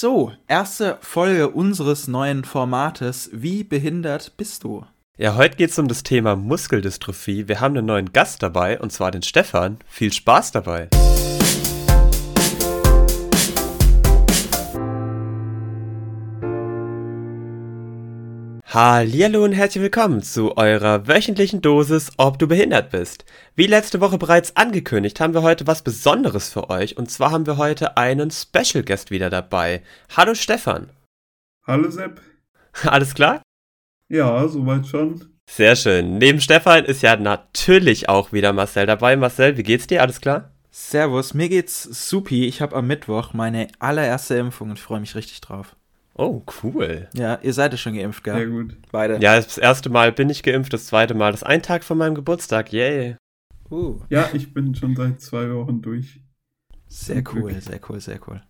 So, erste Folge unseres neuen Formates. Wie behindert bist du? Ja, heute geht es um das Thema Muskeldystrophie. Wir haben einen neuen Gast dabei, und zwar den Stefan. Viel Spaß dabei. Hallihallo und herzlich willkommen zu eurer wöchentlichen Dosis, ob du behindert bist. Wie letzte Woche bereits angekündigt, haben wir heute was Besonderes für euch und zwar haben wir heute einen Special Guest wieder dabei. Hallo Stefan. Hallo Sepp. Alles klar? Ja, soweit schon. Sehr schön. Neben Stefan ist ja natürlich auch wieder Marcel dabei. Marcel, wie geht's dir? Alles klar? Servus, mir geht's supi. Ich habe am Mittwoch meine allererste Impfung und freue mich richtig drauf. Oh, cool. Ja, ihr seid ja schon geimpft, gell? Sehr gut. Beide. Ja, das erste Mal bin ich geimpft, das zweite Mal das ein Tag von meinem Geburtstag. Yay. Uh. Ja, ich bin schon seit zwei Wochen durch. Sehr cool, sehr cool, sehr cool.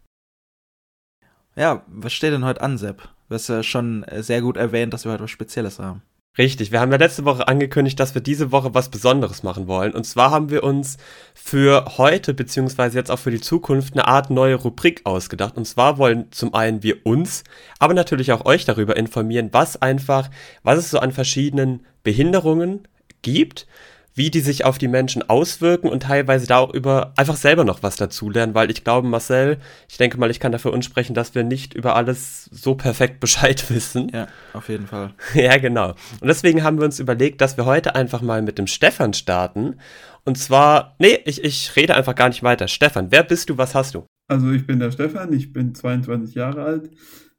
Ja, was steht denn heute an, Sepp? Du hast ja schon sehr gut erwähnt, dass wir heute was Spezielles haben. Richtig, wir haben ja letzte Woche angekündigt, dass wir diese Woche was Besonderes machen wollen. Und zwar haben wir uns für heute, beziehungsweise jetzt auch für die Zukunft, eine Art neue Rubrik ausgedacht. Und zwar wollen zum einen wir uns, aber natürlich auch euch darüber informieren, was einfach, was es so an verschiedenen Behinderungen gibt wie die sich auf die Menschen auswirken und teilweise da auch über einfach selber noch was dazulernen, weil ich glaube, Marcel, ich denke mal, ich kann dafür unsprechen, dass wir nicht über alles so perfekt Bescheid wissen. Ja, auf jeden Fall. ja, genau. Und deswegen haben wir uns überlegt, dass wir heute einfach mal mit dem Stefan starten. Und zwar, nee, ich, ich rede einfach gar nicht weiter. Stefan, wer bist du, was hast du? Also ich bin der Stefan, ich bin 22 Jahre alt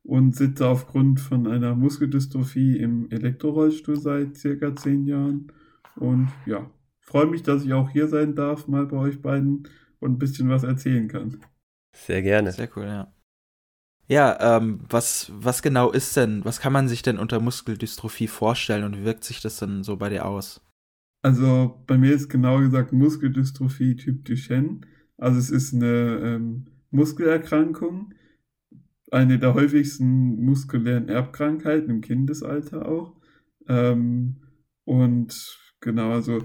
und sitze aufgrund von einer Muskeldystrophie im Elektrorollstuhl seit circa 10 Jahren und ja, freue mich, dass ich auch hier sein darf, mal bei euch beiden und ein bisschen was erzählen kann. Sehr gerne. Sehr cool, ja. Ja, ähm, was, was genau ist denn, was kann man sich denn unter Muskeldystrophie vorstellen und wie wirkt sich das denn so bei dir aus? Also bei mir ist genau gesagt Muskeldystrophie Typ Duchenne. Also es ist eine ähm, Muskelerkrankung, eine der häufigsten muskulären Erbkrankheiten im Kindesalter auch. Ähm, und Genau, also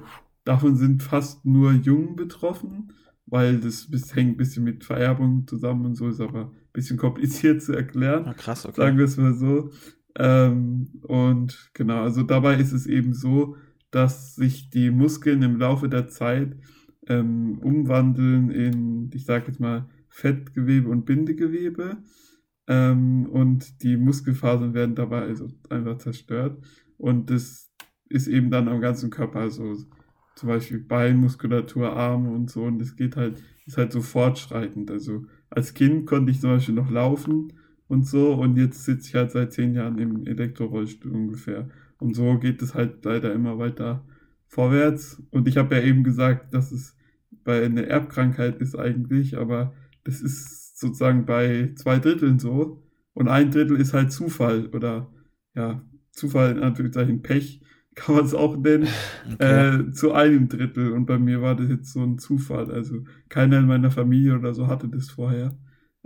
davon sind fast nur Jungen betroffen, weil das hängt ein bisschen mit Vererbung zusammen und so, ist aber ein bisschen kompliziert zu erklären. Ah, krass, okay. Sagen wir es mal so. Ähm, und genau, also dabei ist es eben so, dass sich die Muskeln im Laufe der Zeit ähm, umwandeln in, ich sage jetzt mal, Fettgewebe und Bindegewebe. Ähm, und die Muskelfasern werden dabei also einfach zerstört. Und das ist eben dann am ganzen Körper, also zum Beispiel Beinmuskulatur, Arme und so. Und es geht halt, ist halt so fortschreitend. Also als Kind konnte ich zum Beispiel noch laufen und so. Und jetzt sitze ich halt seit zehn Jahren im Elektrorollstuhl ungefähr. Und so geht es halt leider immer weiter vorwärts. Und ich habe ja eben gesagt, dass es bei einer Erbkrankheit ist eigentlich, aber das ist sozusagen bei zwei Dritteln so. Und ein Drittel ist halt Zufall oder ja, Zufall in Anführungszeichen Pech kann man es auch nennen, okay. äh, zu einem Drittel. Und bei mir war das jetzt so ein Zufall. Also keiner in meiner Familie oder so hatte das vorher.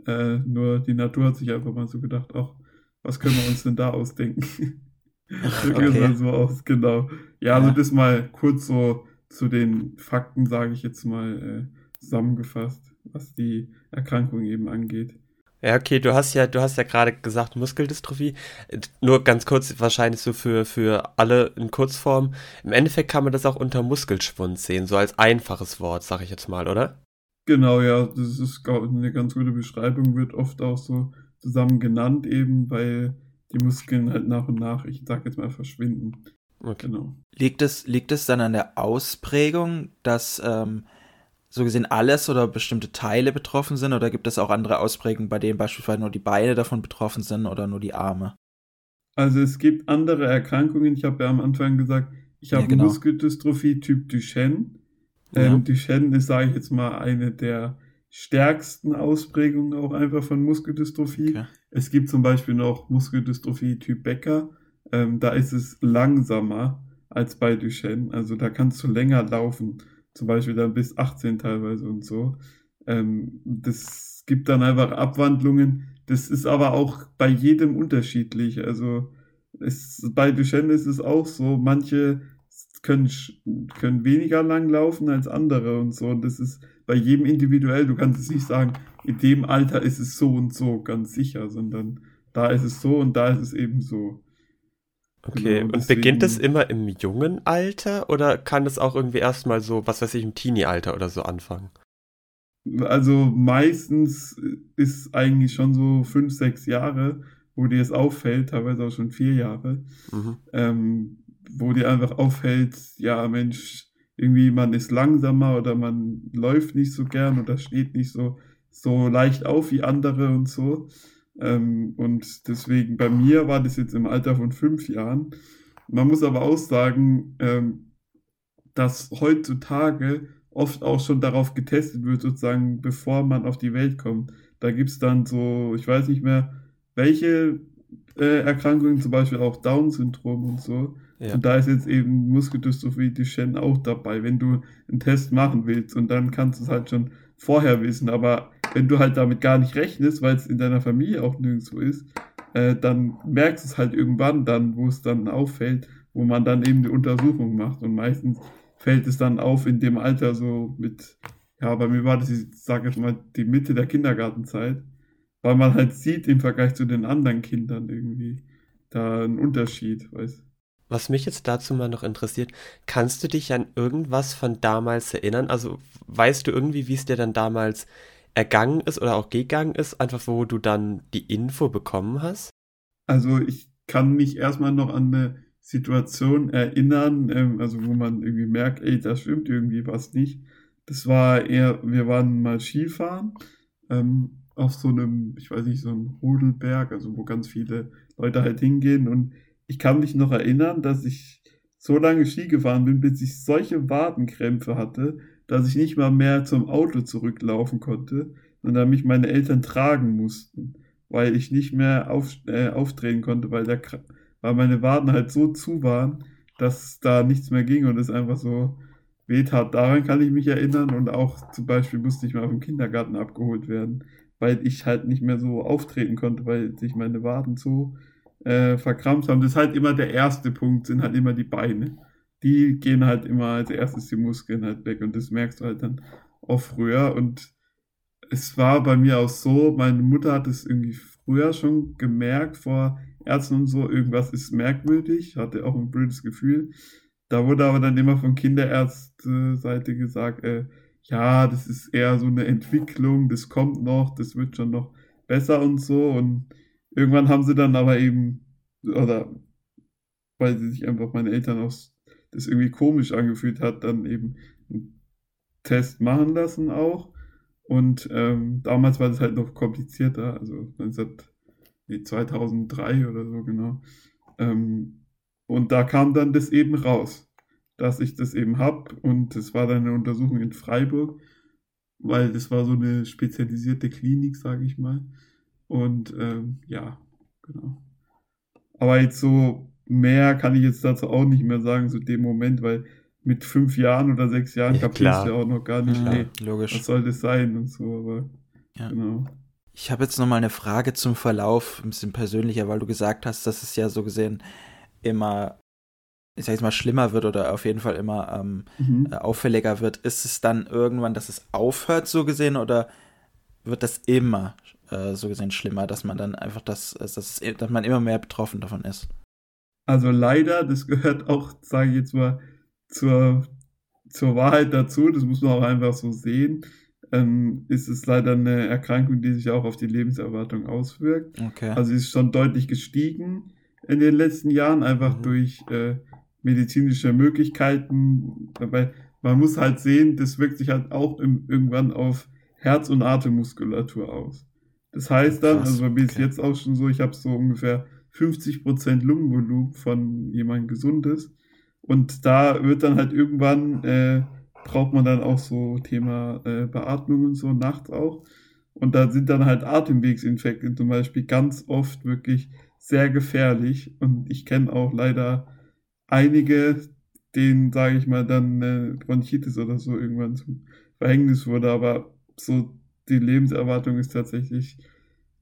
Äh, nur die Natur hat sich einfach mal so gedacht, ach, was können wir uns denn da ausdenken? Okay. so aus, genau. Ja, also ja. das mal kurz so zu den Fakten, sage ich jetzt mal, äh, zusammengefasst, was die Erkrankung eben angeht. Ja, okay, du hast ja, du hast ja gerade gesagt Muskeldystrophie. Nur ganz kurz, wahrscheinlich so für, für alle in Kurzform. Im Endeffekt kann man das auch unter Muskelschwund sehen, so als einfaches Wort, sag ich jetzt mal, oder? Genau, ja, das ist eine ganz gute Beschreibung, wird oft auch so zusammen genannt, eben, weil die Muskeln halt nach und nach, ich sag jetzt mal, verschwinden. Okay. Genau. Liegt es, liegt es dann an der Ausprägung, dass ähm, so gesehen alles oder bestimmte Teile betroffen sind oder gibt es auch andere Ausprägungen, bei denen beispielsweise nur die Beine davon betroffen sind oder nur die Arme? Also es gibt andere Erkrankungen. Ich habe ja am Anfang gesagt, ich habe ja, genau. Muskeldystrophie Typ Duchenne. Ja. Ähm, Duchenne ist, sage ich jetzt mal, eine der stärksten Ausprägungen auch einfach von Muskeldystrophie. Okay. Es gibt zum Beispiel noch Muskeldystrophie Typ Becker. Ähm, da ist es langsamer als bei Duchenne. Also da kannst du länger laufen zum Beispiel dann bis 18 teilweise und so. Ähm, das gibt dann einfach Abwandlungen. Das ist aber auch bei jedem unterschiedlich. Also es, bei Duchenne ist es auch so, manche können, können weniger lang laufen als andere und so. Und das ist bei jedem individuell. Du kannst es nicht sagen, in dem Alter ist es so und so, ganz sicher, sondern da ist es so und da ist es eben so. Okay, genau, und beginnt es immer im jungen Alter oder kann es auch irgendwie erstmal so, was weiß ich, im Teenie-Alter oder so anfangen? Also meistens ist eigentlich schon so fünf, sechs Jahre, wo dir es auffällt, teilweise auch schon vier Jahre, mhm. ähm, wo dir einfach auffällt, ja Mensch, irgendwie man ist langsamer oder man läuft nicht so gern oder steht nicht so, so leicht auf wie andere und so. Ähm, und deswegen, bei mir war das jetzt im Alter von fünf Jahren. Man muss aber auch sagen, ähm, dass heutzutage oft auch schon darauf getestet wird, sozusagen, bevor man auf die Welt kommt. Da gibt es dann so, ich weiß nicht mehr, welche äh, Erkrankungen, zum Beispiel auch Down-Syndrom und so. Ja. Und da ist jetzt eben Muskeldystrophie Duchenne auch dabei, wenn du einen Test machen willst. Und dann kannst du es halt schon vorher wissen. Aber wenn du halt damit gar nicht rechnest, weil es in deiner Familie auch nirgendwo ist, äh, dann merkst du es halt irgendwann dann, wo es dann auffällt, wo man dann eben die Untersuchung macht. Und meistens fällt es dann auf in dem Alter so mit, ja, bei mir war das, ich sage jetzt mal, die Mitte der Kindergartenzeit, weil man halt sieht im Vergleich zu den anderen Kindern irgendwie da einen Unterschied, weißt was mich jetzt dazu mal noch interessiert, kannst du dich an irgendwas von damals erinnern? Also weißt du irgendwie, wie es dir dann damals ergangen ist oder auch gegangen ist, einfach wo du dann die Info bekommen hast? Also ich kann mich erstmal noch an eine Situation erinnern, ähm, also wo man irgendwie merkt, ey, da stimmt irgendwie was nicht. Das war eher, wir waren mal Skifahren ähm, auf so einem, ich weiß nicht, so einem Rudelberg, also wo ganz viele Leute halt hingehen und ich kann mich noch erinnern, dass ich so lange Ski gefahren bin, bis ich solche Wadenkrämpfe hatte, dass ich nicht mal mehr zum Auto zurücklaufen konnte, sondern mich meine Eltern tragen mussten, weil ich nicht mehr auf, äh, aufdrehen konnte, weil, der, weil meine Waden halt so zu waren, dass da nichts mehr ging und es einfach so wehtat. Daran kann ich mich erinnern und auch zum Beispiel musste ich mal vom Kindergarten abgeholt werden, weil ich halt nicht mehr so auftreten konnte, weil sich meine Waden so äh, verkrampft haben. Das ist halt immer der erste Punkt, sind halt immer die Beine. Die gehen halt immer als erstes die Muskeln halt weg und das merkst du halt dann auch früher. Und es war bei mir auch so, meine Mutter hat es irgendwie früher schon gemerkt, vor Ärzten und so, irgendwas ist merkwürdig, hatte auch ein blödes Gefühl. Da wurde aber dann immer von Kinderärzte-Seite gesagt, äh, ja, das ist eher so eine Entwicklung, das kommt noch, das wird schon noch besser und so. Und Irgendwann haben sie dann aber eben, oder weil sie sich einfach meine Eltern auch das irgendwie komisch angefühlt hat, dann eben einen Test machen lassen auch. Und ähm, damals war das halt noch komplizierter, also 2003 oder so genau. Ähm, und da kam dann das eben raus, dass ich das eben habe. Und es war dann eine Untersuchung in Freiburg, weil das war so eine spezialisierte Klinik, sage ich mal. Und ähm, ja, genau. Aber jetzt so mehr kann ich jetzt dazu auch nicht mehr sagen, zu dem Moment, weil mit fünf Jahren oder sechs Jahren ja, kapierst du ja auch noch gar nicht, ja, ey, logisch. was soll das sein und so, aber ja. genau. Ich habe jetzt noch mal eine Frage zum Verlauf, ein bisschen persönlicher, weil du gesagt hast, dass es ja so gesehen immer, ich sag jetzt mal, schlimmer wird oder auf jeden Fall immer ähm, mhm. Äh, auffälliger wird. Ist es dann irgendwann, dass es aufhört, so gesehen, oder wird das immer äh, so gesehen schlimmer, dass man dann einfach das, dass, dass man immer mehr betroffen davon ist. Also leider, das gehört auch, sage ich jetzt mal, zur, zur Wahrheit dazu, das muss man auch einfach so sehen, ähm, ist es leider eine Erkrankung, die sich auch auf die Lebenserwartung auswirkt. Okay. Also sie ist schon deutlich gestiegen in den letzten Jahren, einfach mhm. durch äh, medizinische Möglichkeiten. Dabei, man muss halt sehen, das wirkt sich halt auch im, irgendwann auf Herz- und Atemmuskulatur aus. Das heißt dann, Krass, also bei mir ist jetzt auch schon so, ich habe so ungefähr 50% Lungenvolumen von jemandem Gesundes. Und da wird dann halt irgendwann, äh, braucht man dann auch so Thema äh, Beatmung und so, nachts auch. Und da sind dann halt Atemwegsinfekte zum Beispiel ganz oft wirklich sehr gefährlich. Und ich kenne auch leider einige, denen, sage ich mal, dann äh, Bronchitis oder so irgendwann zum Verhängnis wurde. Aber so die Lebenserwartung ist tatsächlich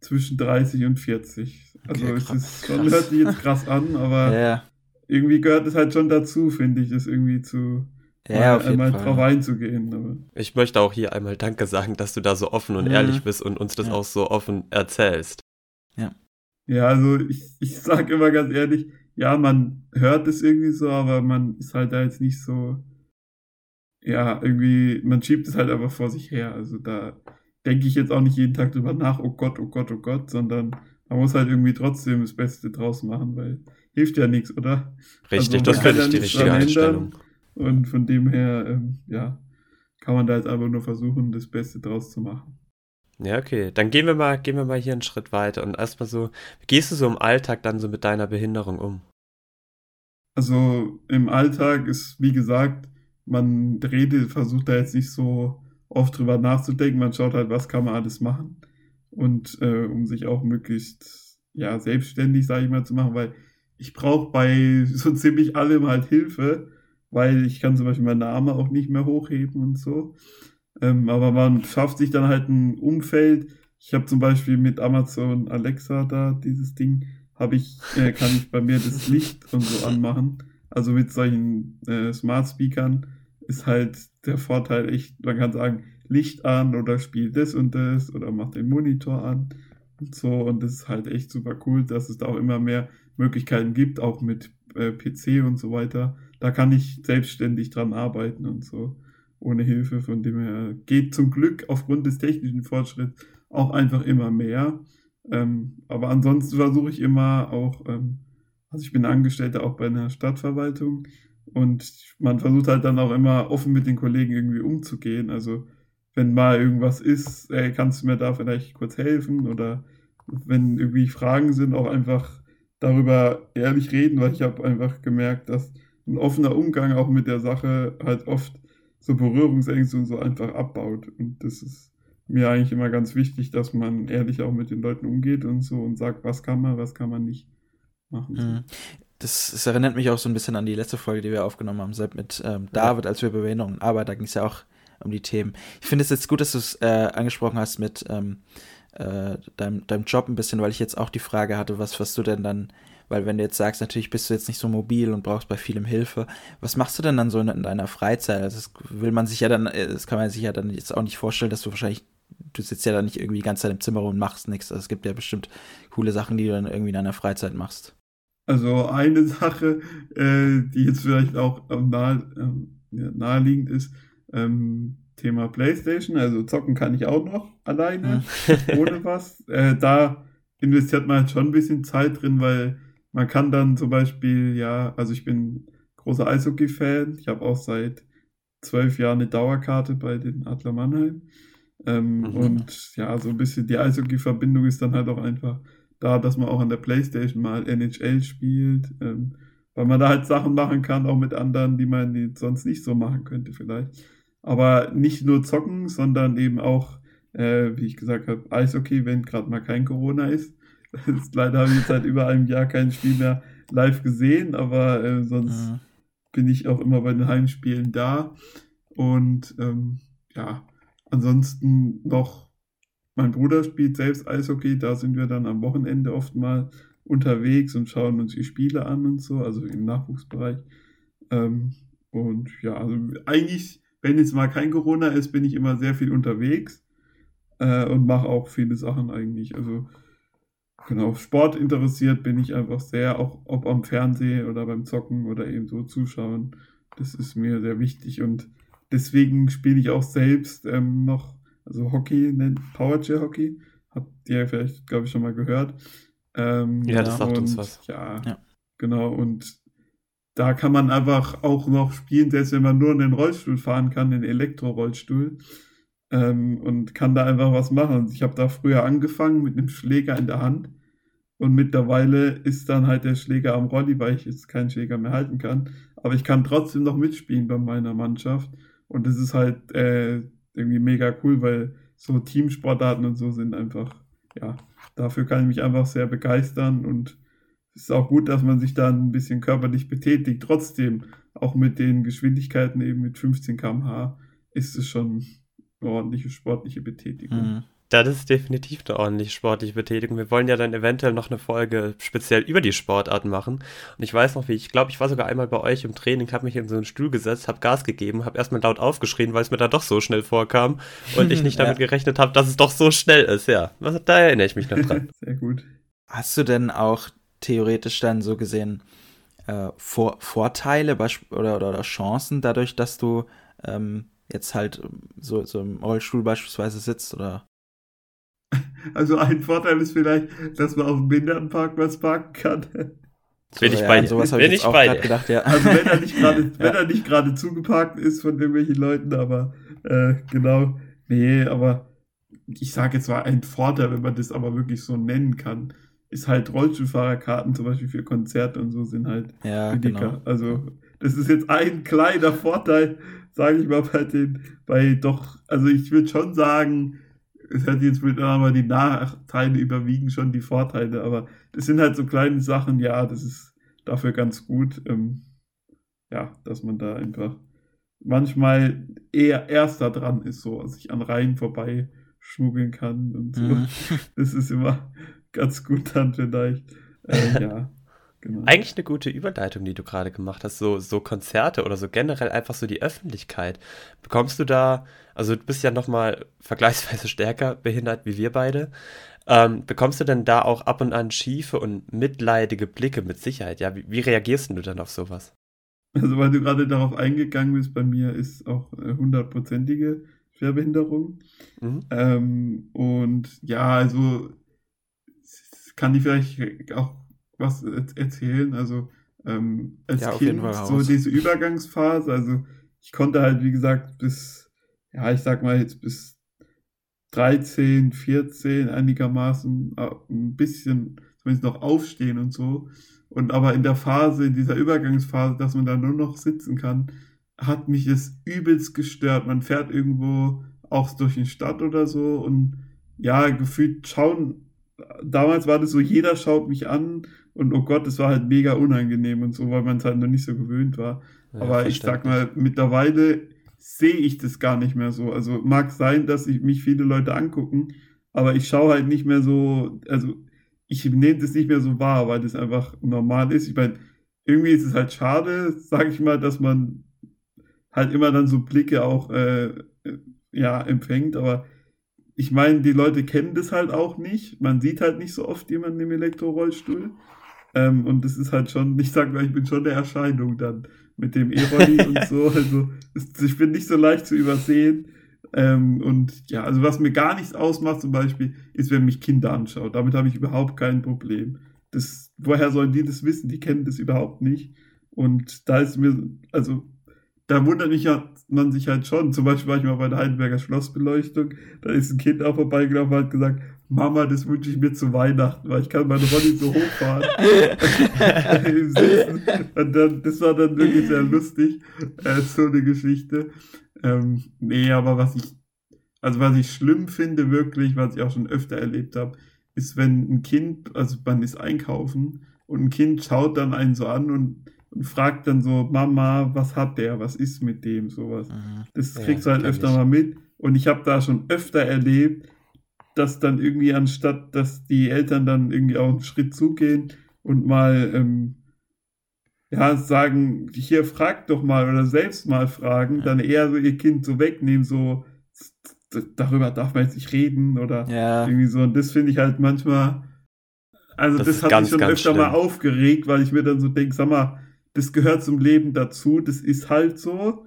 zwischen 30 und 40. Also okay, es ist schon, hört sich jetzt krass an, aber ja. irgendwie gehört es halt schon dazu, finde ich, das irgendwie zu Ja, auf jeden einmal Fall. drauf einzugehen. Aber Ich möchte auch hier einmal Danke sagen, dass du da so offen und Mhm. ehrlich bist und uns das Ja. auch so offen erzählst. Ja, also ich, ich sag immer ganz ehrlich, ja, man hört es irgendwie so, aber man ist halt da jetzt nicht so, ja, irgendwie, man schiebt es halt einfach vor sich her. Also da denke ich jetzt auch nicht jeden Tag drüber nach, oh Gott, oh Gott, oh Gott, sondern man muss halt irgendwie trotzdem das Beste draus machen, weil hilft ja nichts, oder? Richtig, Also, das die ja nichts richtige Einstellung. Und von dem her, ähm, ja, kann man da jetzt einfach nur versuchen, das Beste draus zu machen. Ja, okay. Dann gehen wir mal, gehen wir mal hier einen Schritt weiter und erstmal so, wie gehst du so im Alltag dann so mit deiner Behinderung um? Also im Alltag ist, wie gesagt, man redet, versucht da jetzt nicht so oft drüber nachzudenken. Man schaut halt, was kann man alles machen. Und äh, um sich auch möglichst ja, selbstständig, sage ich mal, zu machen, weil ich brauche bei so ziemlich allem halt Hilfe, weil ich kann zum Beispiel meine Arme auch nicht mehr hochheben und so. Ähm, aber man schafft sich dann halt ein Umfeld. Ich habe zum Beispiel mit Amazon Alexa da dieses Ding, habe ich, äh, kann ich bei mir das Licht und so anmachen. Also mit solchen äh, Smart Speakern ist halt der Vorteil echt, man kann sagen, Licht an oder spiel das und das oder mach den Monitor an und so. Und das ist halt echt super cool, dass es da auch immer mehr Möglichkeiten gibt, auch mit äh, PC und so weiter. Da kann ich selbstständig dran arbeiten und so ohne Hilfe. Von dem her geht zum Glück aufgrund des technischen Fortschritts auch einfach immer mehr. Ähm, aber ansonsten versuche ich immer auch, ähm, also ich bin Angestellter auch bei einer Stadtverwaltung und man versucht halt dann auch immer offen mit den Kollegen irgendwie umzugehen. Also wenn mal irgendwas ist, ey, kannst du mir da vielleicht kurz helfen oder wenn irgendwie Fragen sind, auch einfach darüber ehrlich reden, weil ich habe einfach gemerkt, dass ein offener Umgang auch mit der Sache halt oft so Berührungsängste und so einfach abbaut. Und das ist mir eigentlich immer ganz wichtig, dass man ehrlich auch mit den Leuten umgeht und so und sagt, was kann man, was kann man nicht machen. Mhm. Das, das erinnert mich auch so ein bisschen an die letzte Folge, die wir aufgenommen haben, selbst mit ähm, David, als wir über Behinderungen arbeiten. Da ging es ja auch um die Themen. Ich finde es jetzt gut, dass du es äh, angesprochen hast mit ähm, äh, deinem, deinem Job ein bisschen, weil ich jetzt auch die Frage hatte, was, was du denn dann, weil wenn du jetzt sagst, natürlich bist du jetzt nicht so mobil und brauchst bei vielem Hilfe, was machst du denn dann so in, in deiner Freizeit? Also das will man sich ja dann, äh, das kann man sich ja dann jetzt auch nicht vorstellen, dass du wahrscheinlich, du sitzt ja dann nicht irgendwie die ganze Zeit im Zimmer und machst nichts. Also es gibt ja bestimmt coole Sachen, die du dann irgendwie in deiner Freizeit machst. Also eine Sache, äh, die jetzt vielleicht auch nahe, ja, naheliegend ist, ähm, Thema Playstation, also zocken kann ich auch noch alleine, ohne was. Äh, da investiert man halt schon ein bisschen Zeit drin, weil man kann dann zum Beispiel, ja, also ich bin großer Eishockey-Fan, ich habe auch seit zwölf Jahren eine Dauerkarte bei den Adler Mannheim. Ähm, Mhm. Und ja, so ein bisschen die Eishockey-Verbindung ist dann halt auch einfach da, dass man auch an der Playstation mal NHL spielt, ähm, weil man da halt Sachen machen kann, auch mit anderen, die man sonst nicht so machen könnte vielleicht. Aber nicht nur zocken, sondern eben auch, äh, wie ich gesagt habe, Eishockey, wenn gerade mal kein Corona ist. Ist leider habe ich jetzt seit über einem Jahr kein Spiel mehr live gesehen, aber äh, sonst Mhm. bin ich auch immer bei den Heimspielen da. Und ähm, ja, ansonsten noch, mein Bruder spielt selbst Eishockey, da sind wir dann am Wochenende oft mal unterwegs und schauen uns die Spiele an und so, also im Nachwuchsbereich. Ähm, und ja, also eigentlich, wenn jetzt mal kein Corona ist, bin ich immer sehr viel unterwegs äh, und mache auch viele Sachen eigentlich. Also genau, Sport interessiert bin ich einfach sehr, auch ob am Fernsehen oder beim Zocken oder eben so zuschauen. Das ist mir sehr wichtig und deswegen spiele ich auch selbst ähm, noch, also Hockey, nennt Powerchair Hockey. Habt ihr vielleicht, glaube ich, schon mal gehört. Ähm, Ja, das sagt uns was. Ja, Ja. genau. Und da kann man einfach auch noch spielen, selbst wenn man nur einen Rollstuhl fahren kann, einen Elektrorollstuhl. Ähm, und kann da einfach was machen. Ich habe da früher angefangen mit einem Schläger in der Hand. Und mittlerweile ist dann halt der Schläger am Rolli, weil ich jetzt keinen Schläger mehr halten kann. Aber ich kann trotzdem noch mitspielen bei meiner Mannschaft. Und das ist halt äh, irgendwie mega cool, weil so Teamsportarten und so sind einfach, ja, dafür kann ich mich einfach sehr begeistern. Und ist auch gut, dass man sich da ein bisschen körperlich betätigt. Trotzdem, auch mit den Geschwindigkeiten eben mit 15 km/h, ist es schon eine ordentliche sportliche Betätigung. Mhm. Das ist definitiv eine ordentliche sportliche Betätigung. Wir wollen ja dann eventuell noch eine Folge speziell über die Sportarten machen. Und ich weiß noch, wie ich glaube, ich war sogar einmal bei euch im Training, habe mich in so einen Stuhl gesetzt, habe Gas gegeben, habe erstmal laut aufgeschrien, weil es mir da doch so schnell vorkam und ich nicht damit ja. gerechnet habe, dass es doch so schnell ist. Ja, da erinnere ich mich noch dran. Sehr gut. Hast du denn auch theoretisch dann so gesehen äh, Vor Vorteile oder, oder, oder, Chancen dadurch, dass du ähm, jetzt halt so, so im Rollstuhl beispielsweise sitzt oder? Also ein Vorteil ist vielleicht, dass man auf dem Behindertenparkplatz parken kann. So, bin ich ja, bei dir. Sowas bin ich, ich bei dir. Gedacht, ja. Also wenn er nicht gerade, ja. wenn er nicht gerade zugeparkt ist von irgendwelchen Leuten, aber äh, genau, nee, aber ich sage jetzt mal ein Vorteil, wenn man das aber wirklich so nennen kann, ist halt Rollstuhlfahrerkarten zum Beispiel für Konzerte und so sind halt ja, billiger. Genau. Also das ist jetzt ein kleiner Vorteil, sage ich mal, bei den, bei doch, also ich würde schon sagen, es hat jetzt mit aber die Nachteile überwiegen schon die Vorteile, aber das sind halt so kleine Sachen, ja, das ist dafür ganz gut, ähm, ja, dass man da einfach manchmal eher erster dran ist, so, sich an Reihen vorbei schmuggeln kann und so. Mhm. Das ist immer ganz gut dann vielleicht. Äh, ja. Genau. Eigentlich eine gute Überleitung, die du gerade gemacht hast. So, so Konzerte oder so generell einfach so die Öffentlichkeit. Bekommst du da, also du bist ja nochmal vergleichsweise stärker behindert wie wir beide. Ähm, bekommst du denn da auch ab und an schiefe und mitleidige Blicke mit Sicherheit? Ja, wie, wie reagierst du dann auf sowas? Also, weil du gerade darauf eingegangen bist, bei mir ist auch hundertprozentige Schwerbehinderung. Mhm. Ähm, und ja, also kann ich vielleicht auch was erzählen. Also ähm, als ja, Kind so diese Übergangsphase, also ich konnte halt, wie gesagt, bis, ja, ich sag mal jetzt bis 13, 14 einigermaßen ein bisschen zumindest noch aufstehen und so. Und aber in der Phase, in dieser Übergangsphase, dass man da nur noch sitzen kann, hat mich es übelst gestört. Man fährt irgendwo auch durch die Stadt oder so und ja, gefühlt schauen damals war das so, jeder schaut mich an und oh Gott, das war halt mega unangenehm und so, weil man es halt noch nicht so gewöhnt war. Ja, Aber ich sag mal, mittlerweile sehe ich das gar nicht mehr so. Also mag sein, dass ich mich viele Leute angucken, aber ich schaue halt nicht mehr so, also ich nehme das nicht mehr so wahr, weil das einfach normal ist. Ich meine, irgendwie ist es halt schade, sag ich mal, dass man halt immer dann so Blicke auch äh, ja empfängt, aber ich meine, die Leute kennen das halt auch nicht. Man sieht halt nicht so oft jemanden im Elektrorollstuhl. Ähm, und das ist halt schon, ich sag mal, ich bin schon eine Erscheinung dann mit dem E-Rolli und so. Also ich bin nicht so leicht zu übersehen. Ähm, und ja, also was mir gar nichts ausmacht zum Beispiel, ist, wenn mich Kinder anschaut. Damit habe ich überhaupt kein Problem. Das, woher sollen die das wissen? Die kennen das überhaupt nicht. Und da ist mir, also da wundert mich ja man sich halt schon. Zum Beispiel war ich mal bei der Heidelberger Schlossbeleuchtung, da ist ein Kind auch vorbeigelaufen und hat gesagt, Mama, das wünsche ich mir zu Weihnachten, weil ich kann meine Rolli so hochfahren. und dann, das war dann wirklich sehr lustig, äh, so eine Geschichte. Ähm, nee, aber was ich, also was ich schlimm finde wirklich, was ich auch schon öfter erlebt habe, ist, wenn ein Kind, also man ist einkaufen und ein Kind schaut dann einen so an und und fragt dann so, Mama, was hat der, was ist mit dem, sowas. Mhm. Das kriegst ja, du halt öfter ich. mal mit. Und ich habe da schon öfter erlebt, dass dann irgendwie anstatt, dass die Eltern dann irgendwie auch einen Schritt zugehen und mal ähm, ja, sagen, hier fragt doch mal oder selbst mal fragen, ja. dann eher so ihr Kind so wegnehmen, so darüber darf man jetzt nicht reden oder ja. irgendwie so. Und das finde ich halt manchmal, also das, das hat ganz, mich schon öfter schlimm. mal aufgeregt, weil ich mir dann so denke, sag mal, das gehört zum Leben dazu, das ist halt so.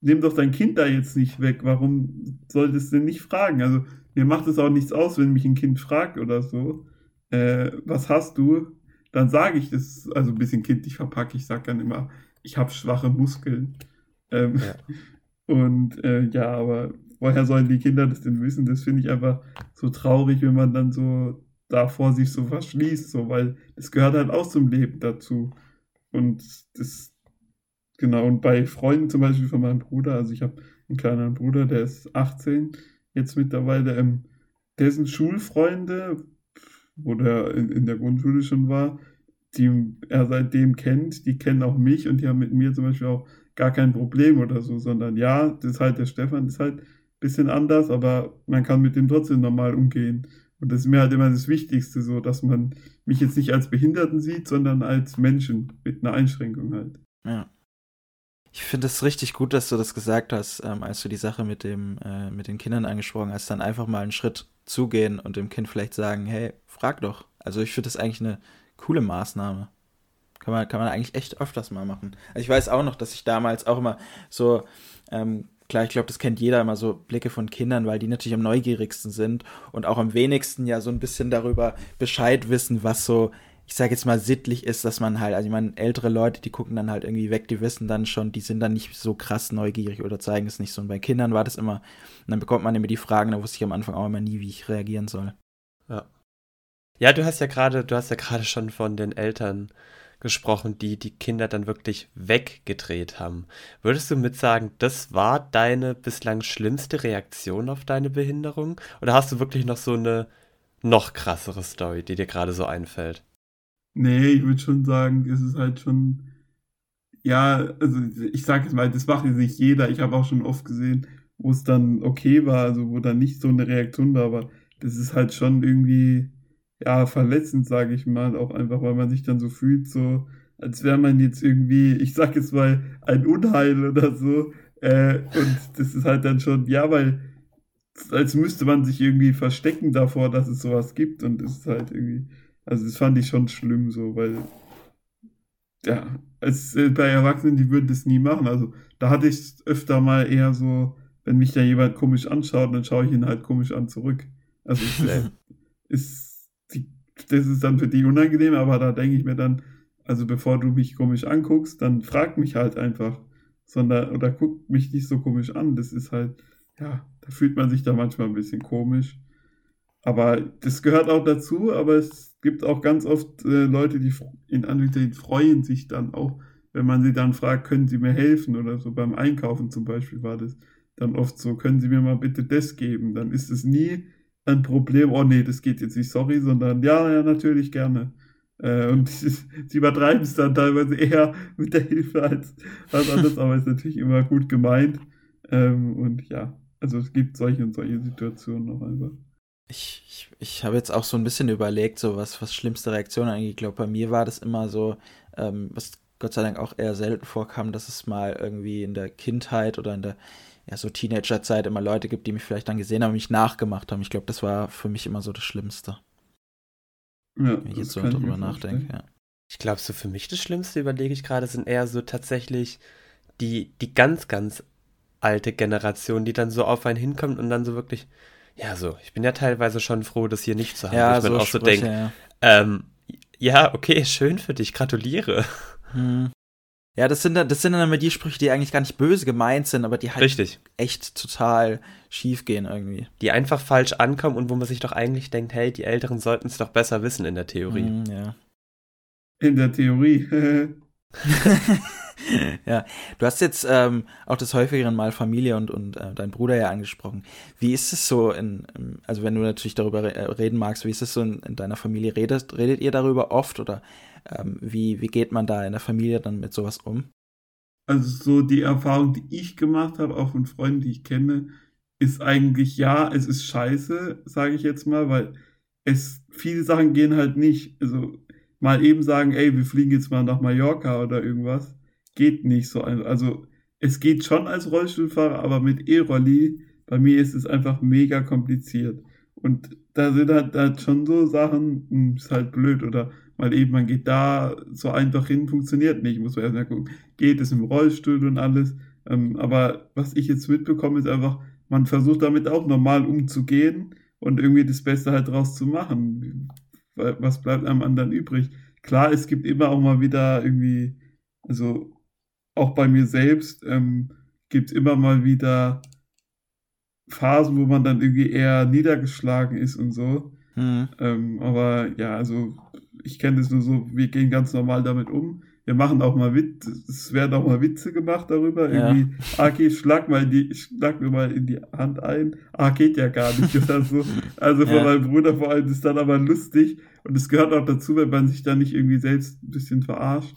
Nimm doch dein Kind da jetzt nicht weg. Warum solltest du denn nicht fragen? Also, mir macht es auch nichts aus, wenn mich ein Kind fragt oder so. Äh, was hast du? Dann sage ich das, also ein bisschen kindlich verpacke, ich sage dann immer, ich habe schwache Muskeln. Ähm, ja. Und äh, ja, aber woher sollen die Kinder das denn wissen? Das finde ich einfach so traurig, wenn man dann so da vor sich so verschließt, so, weil es gehört halt auch zum Leben dazu. Und das, genau, und bei Freunden zum Beispiel von meinem Bruder, also ich habe einen kleinen Bruder, der ist 18 jetzt mittlerweile, ähm, dessen Schulfreunde, wo der in, in der Grundschule schon war, die er seitdem kennt, die kennen auch mich und die haben mit mir zum Beispiel auch gar kein Problem oder so, sondern ja, das ist halt der Stefan, ist halt bisschen anders, aber man kann mit dem trotzdem normal umgehen. Und das ist mir halt immer das Wichtigste, so, dass man mich jetzt nicht als Behinderten sieht, sondern als Menschen mit einer Einschränkung halt. Ja. Ich finde es richtig gut, dass du das gesagt hast, ähm, als du die Sache mit dem, äh, mit den Kindern angesprochen hast, dann einfach mal einen Schritt zugehen und dem Kind vielleicht sagen, hey, frag doch. Also ich finde das eigentlich eine coole Maßnahme. Kann man, kann man eigentlich echt öfters mal machen. Also ich weiß auch noch, dass ich damals auch immer so, ähm, klar, ich glaube, das kennt jeder immer so Blicke von Kindern, weil die natürlich am neugierigsten sind und auch am wenigsten ja so ein bisschen darüber Bescheid wissen, was so ich sage jetzt mal, sittlich ist, dass man halt, also ich meine, ältere Leute, die gucken dann halt irgendwie weg, die wissen dann schon, die sind dann nicht so krass neugierig oder zeigen es nicht so. Und bei Kindern war das immer, und dann bekommt man immer die Fragen, da wusste ich am Anfang auch immer nie, wie ich reagieren soll. Ja. Ja, du hast ja gerade, du hast ja gerade schon von den Eltern gesprochen, die die Kinder dann wirklich weggedreht haben. Würdest du mit sagen, das war deine bislang schlimmste Reaktion auf deine Behinderung? Oder hast du wirklich noch so eine noch krassere Story, die dir gerade so einfällt? Nee, ich würde schon sagen, es ist halt schon, ja, also ich sage jetzt mal, das macht jetzt nicht jeder. Ich habe auch schon oft gesehen, wo es dann okay war, also wo dann nicht so eine Reaktion war, aber das ist halt schon irgendwie, ja, verletzend, sage ich mal, auch einfach, weil man sich dann so fühlt, so als wäre man jetzt irgendwie, ich sag jetzt mal, ein Unheil oder so. Äh, und das ist halt dann schon, ja, weil als müsste man sich irgendwie verstecken davor, dass es sowas gibt und das ist halt irgendwie also das fand ich schon schlimm so, weil ja, als äh, bei Erwachsenen, die würden das nie machen. Also da hatte ich öfter mal eher so, wenn mich da jemand komisch anschaut, dann schaue ich ihn halt komisch an zurück. Also das ist, die, das ist dann für die unangenehm, aber da denke ich mir dann, also bevor du mich komisch anguckst, dann frag mich halt einfach, sondern oder guck mich nicht so komisch an. Das ist halt, ja, da fühlt man sich da manchmal ein bisschen komisch. Aber das gehört auch dazu, aber es gibt auch ganz oft äh, Leute, die in Anführungszeichen freuen sich dann auch, wenn man sie dann fragt, können Sie mir helfen oder so beim Einkaufen zum Beispiel war das dann oft so, können Sie mir mal bitte das geben? Dann ist es nie ein Problem, oh nee, das geht jetzt nicht, sorry, sondern ja, ja, natürlich gerne. Äh, und sie übertreiben es dann teilweise eher mit der Hilfe als was anderes, aber ist natürlich immer gut gemeint. Ähm, und ja, also es gibt solche und solche Situationen noch einfach. Ich, ich, ich habe jetzt auch so ein bisschen überlegt, so was, was schlimmste Reaktionen angeht. Ich glaube, bei mir war das immer so, ähm, was Gott sei Dank auch eher selten vorkam, dass es mal irgendwie in der Kindheit oder in der ja, so Teenagerzeit immer Leute gibt, die mich vielleicht dann gesehen haben, mich nachgemacht haben. Ich glaube, das war für mich immer so das Schlimmste. Ja, Wenn ich jetzt so darüber nachdenke, ja. Ich glaube, so für mich das Schlimmste, überlege ich gerade, sind eher so tatsächlich die, die ganz, ganz alte Generation, die dann so auf einen hinkommt und dann so wirklich, ja, so, ich bin ja teilweise schon froh, das hier nicht zu haben. Ja, ich so auch so denke, ja. Ähm, ja, okay, schön für dich, gratuliere. Hm. Ja, das sind, dann, das sind dann immer die Sprüche, die eigentlich gar nicht böse gemeint sind, aber die halt Richtig. echt total schief gehen irgendwie. Die einfach falsch ankommen und wo man sich doch eigentlich denkt, hey, die Älteren sollten es doch besser wissen in der Theorie. Hm, ja. In der Theorie. ja, du hast jetzt ähm, auch des häufigeren Mal Familie und, und äh, dein Bruder ja angesprochen. Wie ist es so in, also wenn du natürlich darüber re äh, reden magst, wie ist es so in, in, deiner Familie? Redet, redet ihr darüber oft oder ähm, wie, wie geht man da in der Familie dann mit sowas um? Also so die Erfahrung, die ich gemacht habe, auch von Freunden, die ich kenne, ist eigentlich ja, es ist scheiße, sage ich jetzt mal, weil es viele Sachen gehen halt nicht. Also mal eben sagen, ey, wir fliegen jetzt mal nach Mallorca oder irgendwas geht nicht so einfach. Also es geht schon als Rollstuhlfahrer, aber mit E-Rolli, bei mir ist es einfach mega kompliziert. Und da sind halt, halt schon so Sachen, hm, ist halt blöd oder mal eben, man geht da so einfach hin, funktioniert nicht. Muss man erstmal gucken, geht es im Rollstuhl und alles. Ähm, aber was ich jetzt mitbekomme, ist einfach, man versucht damit auch normal umzugehen und irgendwie das Beste halt draus zu machen. Was bleibt einem anderen übrig? Klar, es gibt immer auch mal wieder irgendwie, also auch bei mir selbst ähm, gibt es immer mal wieder Phasen, wo man dann irgendwie eher niedergeschlagen ist und so. Mhm. Ähm, aber ja, also ich kenne das nur so, wir gehen ganz normal damit um. Wir machen auch mal Witze, es werden auch mal Witze gemacht darüber. Ja. Irgendwie, okay, schlag mal die, schlag mir mal in die Hand ein. Ah, geht ja gar nicht oder so. Also von ja. meinem Bruder vor allem ist dann aber lustig. Und es gehört auch dazu, wenn man sich da nicht irgendwie selbst ein bisschen verarscht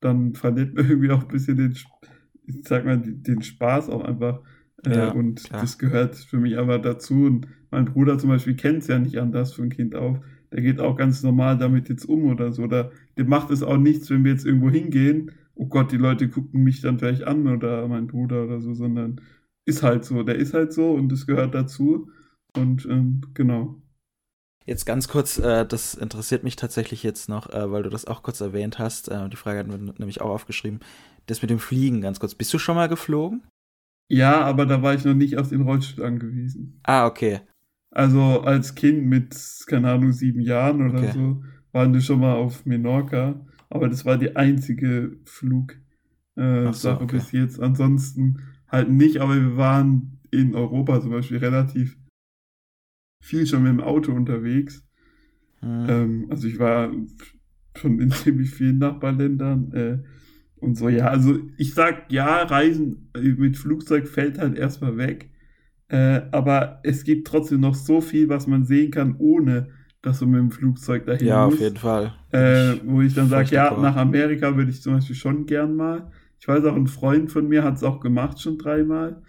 dann verliert man irgendwie auch ein bisschen den, ich sag mal, den Spaß auch einfach. Äh, ja, und klar. das gehört für mich aber dazu. Und mein Bruder zum Beispiel kennt es ja nicht anders von Kind auf. Der geht auch ganz normal damit jetzt um oder so. Oder dem macht es auch nichts, wenn wir jetzt irgendwo hingehen. Oh Gott, die Leute gucken mich dann vielleicht an oder mein Bruder oder so, sondern ist halt so. Der ist halt so und es gehört dazu. Und ähm, genau. Jetzt ganz kurz, äh, das interessiert mich tatsächlich jetzt noch, äh, weil du das auch kurz erwähnt hast. Äh, die Frage hatten wir nämlich auch aufgeschrieben. Das mit dem Fliegen, ganz kurz. Bist du schon mal geflogen? Ja, aber da war ich noch nicht auf den Rollstuhl angewiesen. Ah, okay. Also als Kind mit, keine Ahnung, sieben Jahren oder okay. so, waren wir schon mal auf Menorca. Aber das war die einzige Flugsache äh, so, okay. bis jetzt. Ansonsten halt nicht, aber wir waren in Europa zum Beispiel relativ viel schon mit dem Auto unterwegs. Mhm. Ähm, also ich war schon in ziemlich vielen Nachbarländern. Äh, und so, ja, also ich sag ja, Reisen mit Flugzeug fällt halt erstmal weg. Äh, aber es gibt trotzdem noch so viel, was man sehen kann, ohne dass du mit dem Flugzeug dahin ja, muss. Ja, auf jeden Fall. Äh, wo ich dann sage, ja, nach Amerika würde ich zum Beispiel schon gern mal. Ich weiß auch, ein Freund von mir hat es auch gemacht, schon dreimal.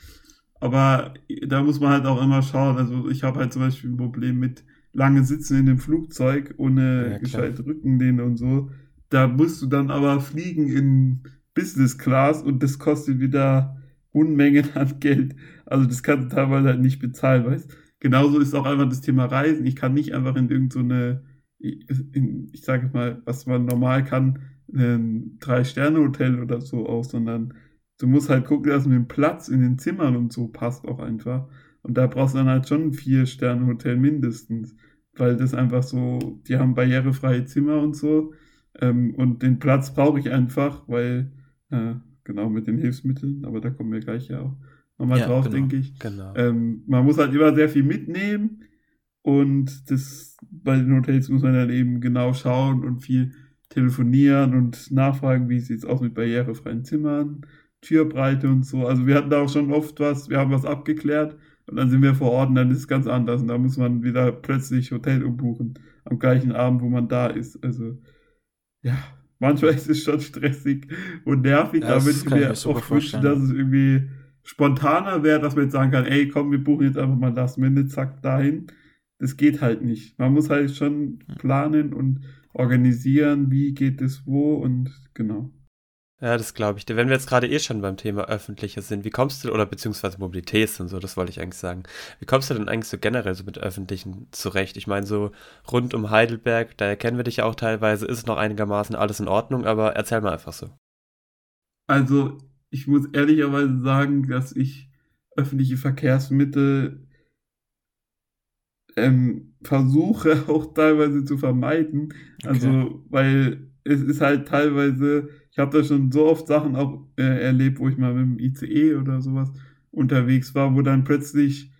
Aber da muss man halt auch immer schauen. Also ich habe halt zum Beispiel ein Problem mit lange Sitzen in dem Flugzeug ohne ja, gescheite Rückenlehne und so. Da musst du dann aber fliegen in Business Class und das kostet wieder Unmengen an Geld. Also das kannst du teilweise halt nicht bezahlen, weißt Genauso ist auch einfach das Thema Reisen. Ich kann nicht einfach in irgendeine, so ich sage mal, was man normal kann, ein Drei-Sterne-Hotel oder so aus, sondern du musst halt gucken, dass mit dem Platz in den Zimmern und so passt auch einfach. Und da brauchst du dann halt schon ein Vier-Sterne-Hotel mindestens, weil das einfach so, die haben barrierefreie Zimmer und so. Ähm, und den Platz brauche ich einfach, weil, äh, genau, mit den Hilfsmitteln, aber da kommen wir gleich ja auch nochmal ja, drauf, genau, denke ich. Genau. Ähm, man muss halt immer sehr viel mitnehmen und das bei den Hotels muss man dann eben genau schauen und viel telefonieren und nachfragen, wie sieht es aus mit barrierefreien Zimmern, Türbreite und so. Also wir hatten da auch schon oft was, wir haben was abgeklärt und dann sind wir vor Ort und dann ist es ganz anders und da muss man wieder plötzlich Hotel umbuchen am gleichen Abend, wo man da ist. Also ja, manchmal ist es schon stressig und nervig, ja, da würde ich mir oft wünschen, dass es irgendwie spontaner wäre, dass man jetzt sagen kann, ey, komm, wir buchen jetzt einfach mal das Minute, zack, dahin. Das geht halt nicht. Man muss halt schon planen und organisieren, wie geht es wo und genau. Ja, das glaube ich. Wenn wir jetzt gerade eh schon beim Thema Öffentliches sind, wie kommst du, oder beziehungsweise Mobilität und so, das wollte ich eigentlich sagen. Wie kommst du denn eigentlich so generell so mit Öffentlichen zurecht? Ich meine, so rund um Heidelberg, da erkennen wir dich ja auch teilweise, ist noch einigermaßen alles in Ordnung, aber erzähl mal einfach so. Also, ich muss ehrlicherweise sagen, dass ich öffentliche Verkehrsmittel ähm, versuche auch teilweise zu vermeiden. Also, okay. Weil es ist halt teilweise, ich habe da schon so oft Sachen auch äh, erlebt, wo ich mal mit dem ICE oder sowas unterwegs war, wo dann plötzlich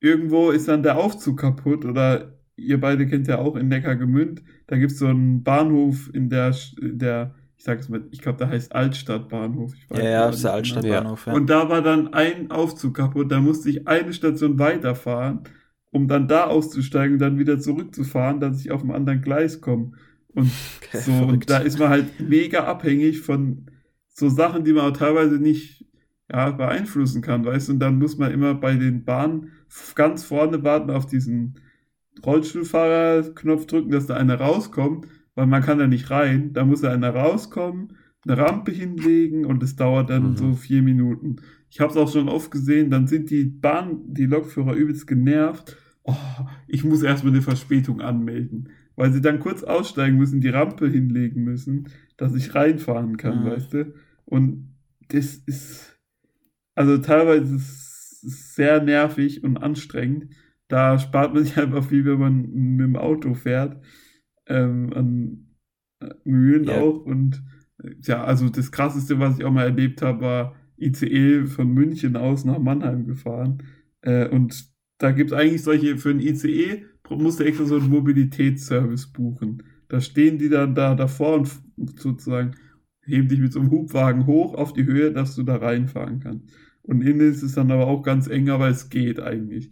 irgendwo ist dann der Aufzug kaputt oder ihr beide kennt ja auch in Neckargemünd, da gibt es so einen Bahnhof in der, in der ich sag es mal, ich glaube, da heißt Altstadtbahnhof. Ich weiß ja, ja, ist der Altstadtbahnhof. Ja. Und da war dann ein Aufzug kaputt, da musste ich eine Station weiterfahren, um dann da auszusteigen und dann wieder zurückzufahren, dass ich auf einem anderen Gleis komme. Und okay, so, und da ist man halt mega abhängig von so Sachen, die man auch teilweise nicht ja, beeinflussen kann, weißt du, und dann muss man immer bei den Bahnen ganz vorne warten auf diesen Rollstuhlfahrerknopf drücken, dass da einer rauskommt weil man kann da nicht rein. Da muss einer rauskommen, eine Rampe hinlegen und es dauert dann mhm. so vier Minuten. Ich habe es auch schon oft gesehen, dann sind die Bahn, die Lokführer übelst genervt. Oh, ich muss erstmal eine Verspätung anmelden, weil sie dann kurz aussteigen müssen, die Rampe hinlegen müssen, dass ich reinfahren kann, mhm. weißt du? Und das ist, also teilweise ist es sehr nervig und anstrengend. Da spart man sich einfach viel, wenn man mit dem Auto fährt ähm, an äh, Mühlen yeah. auch. Und äh, ja, also das krasseste, was ich auch mal erlebt habe, war ICE von München aus nach Mannheim gefahren. Äh, und da gibt es eigentlich solche, für ein ICE musst du extra so einen Mobilitätsservice buchen. Da stehen die dann da davor und sozusagen heben dich mit so einem Hubwagen hoch auf die Höhe, dass du da reinfahren kannst. Und innen ist es dann aber auch ganz eng, aber es geht eigentlich.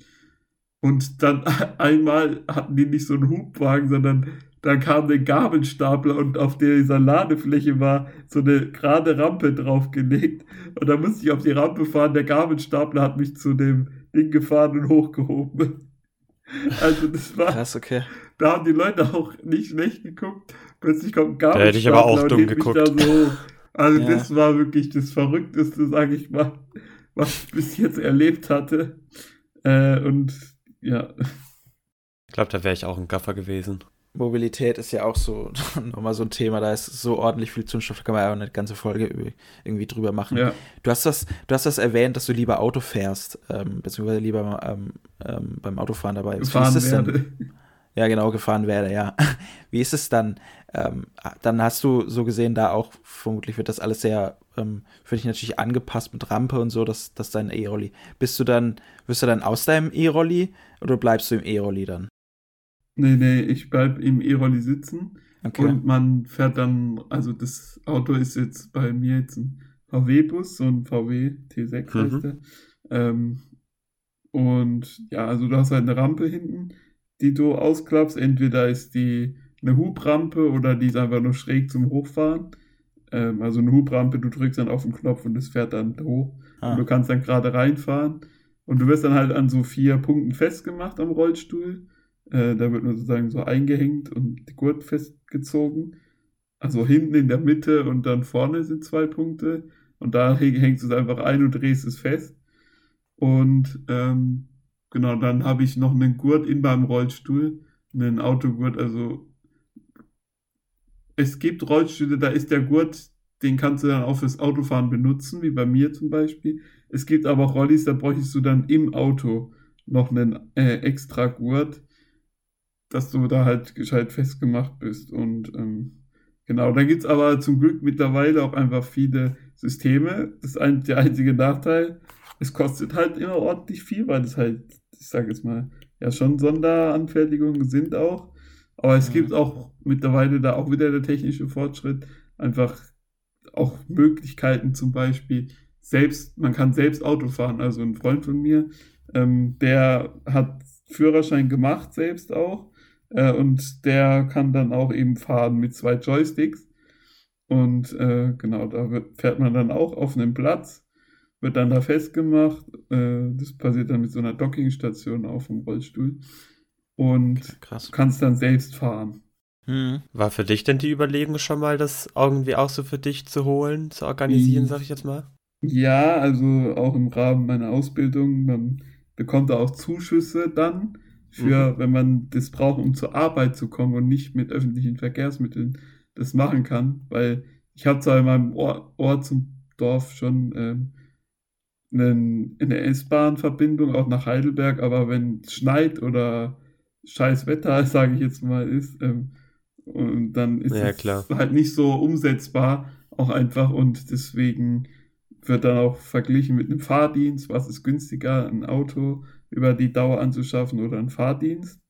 Und dann einmal hatten die nicht so einen Hubwagen, sondern da kam der Gabelstapler und auf dieser Ladefläche war so eine gerade Rampe draufgelegt. Und da musste ich auf die Rampe fahren. Der Gabelstapler hat mich zu dem Ding gefahren und hochgehoben. Also das war. Krass, okay. Da haben die Leute auch nicht schlecht geguckt. Plötzlich kommt ein Da hätte ich aber auch Gabelstapler und dumm hebt mich geguckt. da so hoch. Also Ja. das war wirklich das Verrückteste, sage ich mal, was ich bis jetzt erlebt hatte. Äh, und ja, Ich glaube, da wäre ich auch ein Gaffer gewesen. Mobilität ist ja auch so nochmal so ein Thema, da ist so ordentlich viel Zündstoff, da kann man ja auch eine ganze Folge irgendwie drüber machen. ja. Du hast das, du hast das erwähnt, dass du lieber Auto fährst, ähm, beziehungsweise lieber ähm, ähm, beim Autofahren dabei bist. Wie gefahren ist es denn? werde. Ja, genau, gefahren werde, ja. Wie ist es dann? Ähm, dann hast du so gesehen, da auch, vermutlich wird das alles sehr ähm, für dich natürlich angepasst mit Rampe und so, dass, dass dein E-Rolli. Bist du dann, wirst du dann aus deinem E-Rolli oder bleibst du im E-Rolli dann? Nee, nee, ich bleib im E-Rolli sitzen Okay. und man fährt dann, also das Auto ist jetzt bei mir jetzt ein VW-Bus, so ein VW T6 Mhm. heißt der. Ähm, und ja, also du hast halt eine Rampe hinten, die du ausklappst. Entweder ist die eine Hubrampe oder die ist einfach nur schräg zum Hochfahren. Ähm, also eine Hubrampe, du drückst dann auf den Knopf und es fährt dann hoch. ah, Und du kannst dann gerade reinfahren. Und du wirst dann halt an so vier Punkten festgemacht am Rollstuhl. Äh, da wird man sozusagen so eingehängt und die Gurt festgezogen. Also hinten in der Mitte und dann vorne sind zwei Punkte. Und da häng- hängst du es einfach ein und drehst es fest. Und ähm, genau, dann habe ich noch einen Gurt in meinem Rollstuhl, einen Autogurt. Also es gibt Rollstühle, da ist der Gurt, den kannst du dann auch fürs Autofahren benutzen, wie bei mir zum Beispiel. Es gibt aber auch Rollis, da bräuchtest du dann im Auto noch einen äh, extra Gurt, dass du da halt gescheit festgemacht bist. Und ähm, genau, dann gibt's aber zum Glück mittlerweile auch einfach viele Systeme. Das ist ein, der einzige Nachteil. Es kostet halt immer ordentlich viel, weil das halt, ich sage jetzt mal, ja schon Sonderanfertigungen sind auch. Aber es Mhm. gibt auch mittlerweile da auch wieder der technische Fortschritt, einfach auch Möglichkeiten zum Beispiel selbst, man kann selbst Auto fahren. Also ein Freund von mir, ähm, der hat Führerschein gemacht selbst auch äh, und der kann dann auch eben fahren mit zwei Joysticks. Und äh, genau, da wird, fährt man dann auch auf einem Platz, wird dann da festgemacht. Äh, das passiert dann mit so einer Dockingstation auf dem Rollstuhl. Und krass. du kannst dann selbst fahren. Hm. War für dich denn die Überlegung schon mal, das irgendwie auch so für dich zu holen, zu organisieren, Mhm. sag ich jetzt mal? Ja, also auch im Rahmen meiner Ausbildung, man bekommt da auch Zuschüsse dann für, wenn man das braucht, um zur Arbeit zu kommen und nicht mit öffentlichen Verkehrsmitteln das machen kann, weil ich habe zwar in meinem Or Ort zum Dorf schon ähm, einen, eine S-Bahn-Verbindung auch nach Heidelberg, aber wenn es schneit oder scheiß Wetter, sage ich jetzt mal, ist, ähm, und dann ist Ja, es klar. halt nicht so umsetzbar, auch einfach und deswegen wird dann auch verglichen mit einem Fahrdienst, was ist günstiger, ein Auto über die Dauer anzuschaffen oder ein Fahrdienst.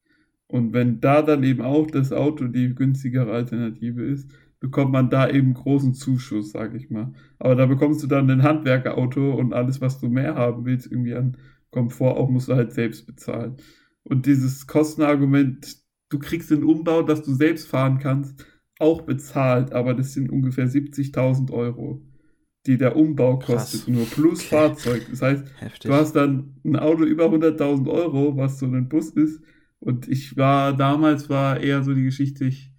Und wenn da dann eben auch das Auto die günstigere Alternative ist, bekommt man da eben großen Zuschuss, sage ich mal. Aber da bekommst du dann ein Handwerkerauto und alles, was du mehr haben willst, irgendwie an Komfort, auch musst du halt selbst bezahlen. Und dieses Kostenargument, du kriegst den Umbau, dass du selbst fahren kannst, auch bezahlt, aber das sind ungefähr 70.000 Euro, die der Umbau Krass. kostet, nur plus Okay. Fahrzeug. Das heißt, Heftig. Du hast dann ein Auto über 100.000 Euro, was so ein Bus ist. Und ich war, damals war eher so die Geschichte, ich,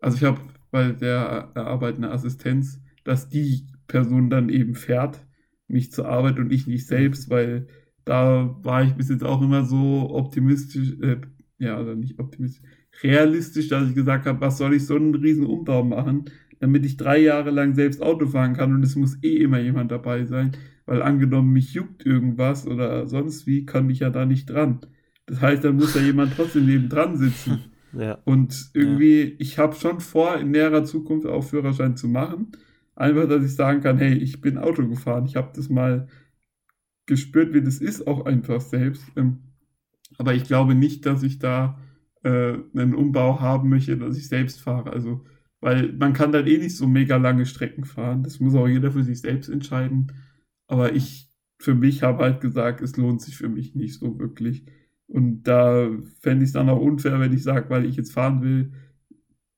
also ich habe bei der Arbeit eine Assistenz, dass die Person dann eben fährt, mich zur Arbeit und ich nicht selbst, weil da war ich bis jetzt auch immer so optimistisch, äh, ja, also nicht optimistisch, realistisch, dass ich gesagt habe, was soll ich so einen riesen Umbau machen, damit ich drei Jahre lang selbst Auto fahren kann und es muss eh immer jemand dabei sein. Weil angenommen, mich juckt irgendwas oder sonst wie, kann ich ja da nicht dran. Das heißt, dann muss ja jemand trotzdem neben dran sitzen. Ja. Und irgendwie, ich habe schon vor, in näherer Zukunft auch Führerschein zu machen. Einfach, dass ich sagen kann, hey, ich bin Auto gefahren. Ich habe das mal gespürt, wie das ist, auch einfach selbst. Ähm, Aber ich glaube nicht, dass ich da äh, einen Umbau haben möchte, dass ich selbst fahre. Also, weil man kann dann eh nicht so mega lange Strecken fahren. Das muss auch jeder für sich selbst entscheiden. Aber ich, für mich, habe halt gesagt, es lohnt sich für mich nicht so wirklich. Und da fände ich es dann auch unfair, wenn ich sage, weil ich jetzt fahren will,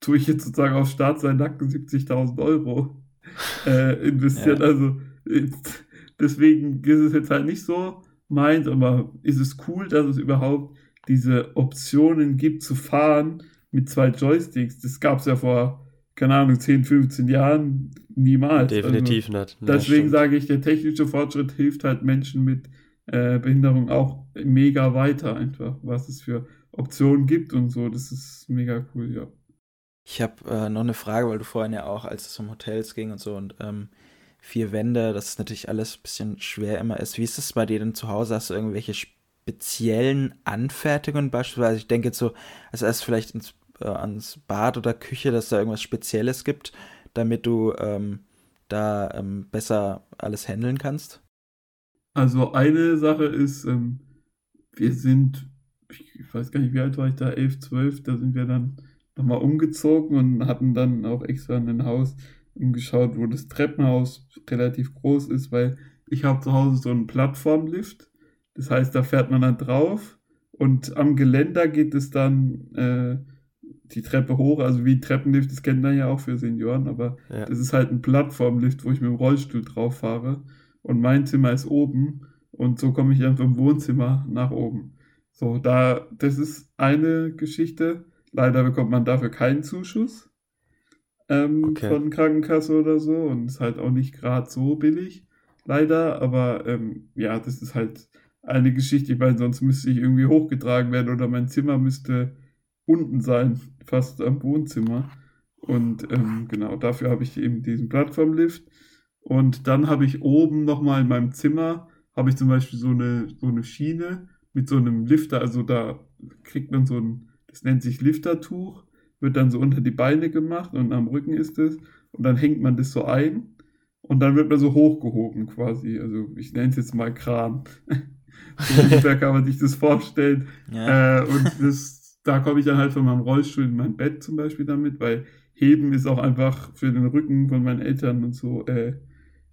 tue ich jetzt sozusagen auf Start sein Nacken 70.000 Euro äh, investieren. Ja. Also deswegen ist es jetzt halt nicht so meint, aber ist es cool, dass es überhaupt diese Optionen gibt zu fahren mit zwei Joysticks. Das gab es ja vor, keine Ahnung, 10, 15 Jahren niemals. Definitiv also, nicht. Ja, deswegen stimmt. sage ich, der technische Fortschritt hilft halt Menschen mit äh, Behinderung auch mega weiter einfach, was es für Optionen gibt und so. Das ist mega cool, ja. Ich habe äh, noch eine Frage, weil du vorhin ja auch, als es um Hotels ging und so und ähm, vier Wände, das ist natürlich alles ein bisschen schwer immer ist. Wie ist es bei dir denn zu Hause? Hast du irgendwelche speziellen Anfertigungen beispielsweise? Ich denke jetzt so, als erst vielleicht ins, äh, ans Bad oder Küche, dass da irgendwas Spezielles gibt, damit du ähm, da ähm, besser alles handeln kannst? Also eine Sache ist, ähm, wir sind, ich weiß gar nicht, wie alt war ich da, 11, 12, da sind wir dann nochmal umgezogen und hatten dann auch extra ein Haus umgeschaut, wo das Treppenhaus relativ groß ist, weil ich habe zu Hause so einen Plattformlift. Das heißt, da fährt man dann drauf und am Geländer geht es dann äh, die Treppe hoch, also wie Treppenlift, das kennt man ja auch für Senioren, aber ja. das ist halt ein Plattformlift, wo ich mit dem Rollstuhl drauf fahre und mein Zimmer ist oben und so komme ich dann vom Wohnzimmer nach oben. So, da, das ist eine Geschichte. Leider bekommt man dafür keinen Zuschuss ähm, okay. von Krankenkasse oder so und ist halt auch nicht gerade so billig, leider. Aber ähm, ja, das ist halt eine Geschichte, weil sonst müsste ich irgendwie hochgetragen werden oder mein Zimmer müsste unten sein, fast am Wohnzimmer. Und ähm, genau, dafür habe ich eben diesen Plattformlift. Und dann habe ich oben nochmal in meinem Zimmer, habe ich zum Beispiel so eine, so eine Schiene mit so einem Lifter, also da kriegt man so ein, das nennt sich Liftertuch wird dann so unter die Beine gemacht und am Rücken ist es. Und dann hängt man das so ein und dann wird man so hochgehoben quasi. Also ich nenne es jetzt mal Kran. so ungefähr kann man sich das vorstellen. Ja. Äh, und das, da komme ich dann halt von meinem Rollstuhl in mein Bett zum Beispiel damit, weil Heben ist auch einfach für den Rücken von meinen Eltern und so äh,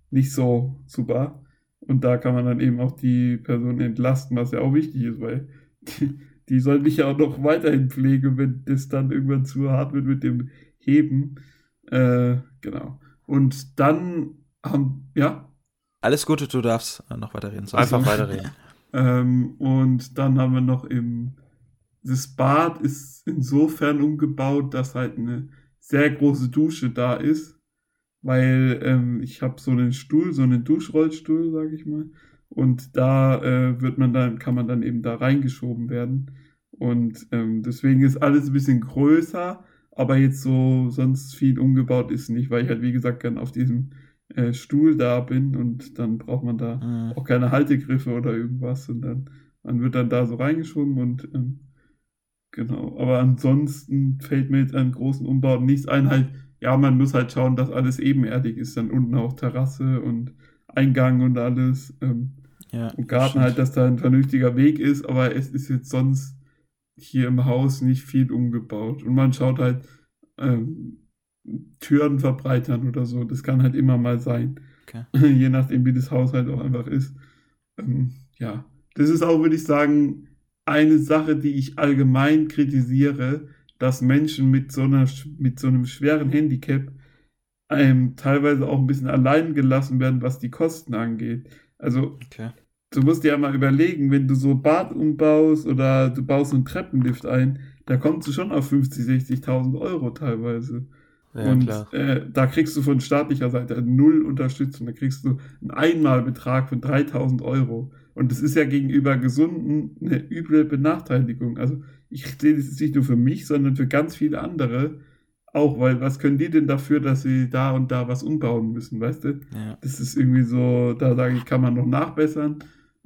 nicht so super. Und da kann man dann eben auch die Person entlasten, was ja auch wichtig ist, weil die, die soll mich ja auch noch weiterhin pflegen, wenn das dann irgendwann zu hart wird mit dem Heben. Äh, genau. Und dann haben, ja. Alles Gute, du darfst noch weiterreden. Einfach weiterreden. ähm, und dann haben wir noch im, das Bad ist insofern umgebaut, dass halt eine sehr große Dusche da ist, weil ähm, ich habe so einen Stuhl, so einen Duschrollstuhl, sage ich mal, und da äh, wird man dann, kann man dann eben da reingeschoben werden. Und ähm, deswegen ist alles ein bisschen größer, aber jetzt so sonst viel umgebaut ist nicht, weil ich halt wie gesagt gern auf diesem äh, Stuhl da bin und dann braucht man da mhm. auch keine Haltegriffe oder irgendwas und dann man wird dann da so reingeschoben und ähm, genau. Aber ansonsten fällt mir jetzt an großen Umbauten nichts ein. Halt, ja, man muss halt schauen, dass alles ebenerdig ist, dann unten auch Terrasse und Eingang und alles. Ähm, ja, und Garten halt, dass da ein vernünftiger Weg ist, aber es ist jetzt sonst hier im Haus nicht viel umgebaut. Und man schaut halt ähm, Türen verbreitern oder so. Das kann halt immer mal sein. Okay. Je nachdem, wie das Haus halt auch einfach ist. Ähm, ja, das ist auch, würde ich sagen, eine Sache, die ich allgemein kritisiere, dass Menschen mit so, einer, mit so einem schweren Handicap einem teilweise auch ein bisschen allein gelassen werden, was die Kosten angeht. Also, okay. du musst dir ja mal überlegen, wenn du so Bad umbaust oder du baust einen Treppenlift ein, da kommst du schon auf 50.000, 60.000 Euro teilweise. Ja, und äh, da kriegst du von staatlicher Seite null Unterstützung. Da kriegst du einen Einmalbetrag von 3000 Euro. Und das ist ja gegenüber Gesunden eine üble Benachteiligung. Also ich sehe das nicht nur für mich, sondern für ganz viele andere, auch, weil was können die denn dafür, dass sie da und da was umbauen müssen, weißt du? Ja. Das ist irgendwie so, da sage ich, kann man noch nachbessern.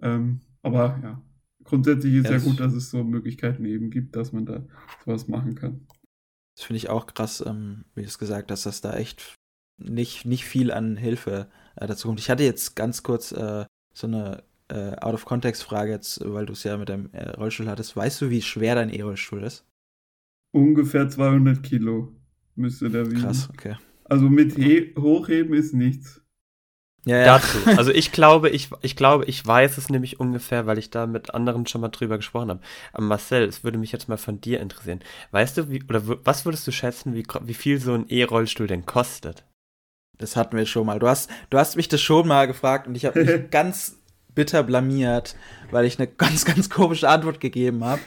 Ähm, aber ja, grundsätzlich ist ja, ja gut, dass es so Möglichkeiten eben gibt, dass man da sowas machen kann. Das finde ich auch krass, ähm, wie du es gesagt hast, dass da echt nicht, nicht viel an Hilfe äh, dazu kommt. Ich hatte jetzt ganz kurz äh, so eine äh, Out-of-Context-Frage jetzt, weil du es ja mit deinem äh, Rollstuhl hattest. Weißt du, wie schwer dein E-Rollstuhl ist? Ungefähr 200 Kilo müsste der wiegen. Krass, okay. Also mit He Hochheben ist nichts. Ja, ja. Dazu. Also ich glaube, ich, ich glaube, ich weiß es nämlich ungefähr, weil ich da mit anderen schon mal drüber gesprochen habe. Aber Marcel, es würde mich jetzt mal von dir interessieren. Weißt du, wie, oder was würdest du schätzen, wie, wie viel so ein E-Rollstuhl denn kostet? Das hatten wir schon mal. Du hast, du hast mich das schon mal gefragt und ich habe mich ganz bitter blamiert, weil ich eine ganz, ganz komische Antwort gegeben habe.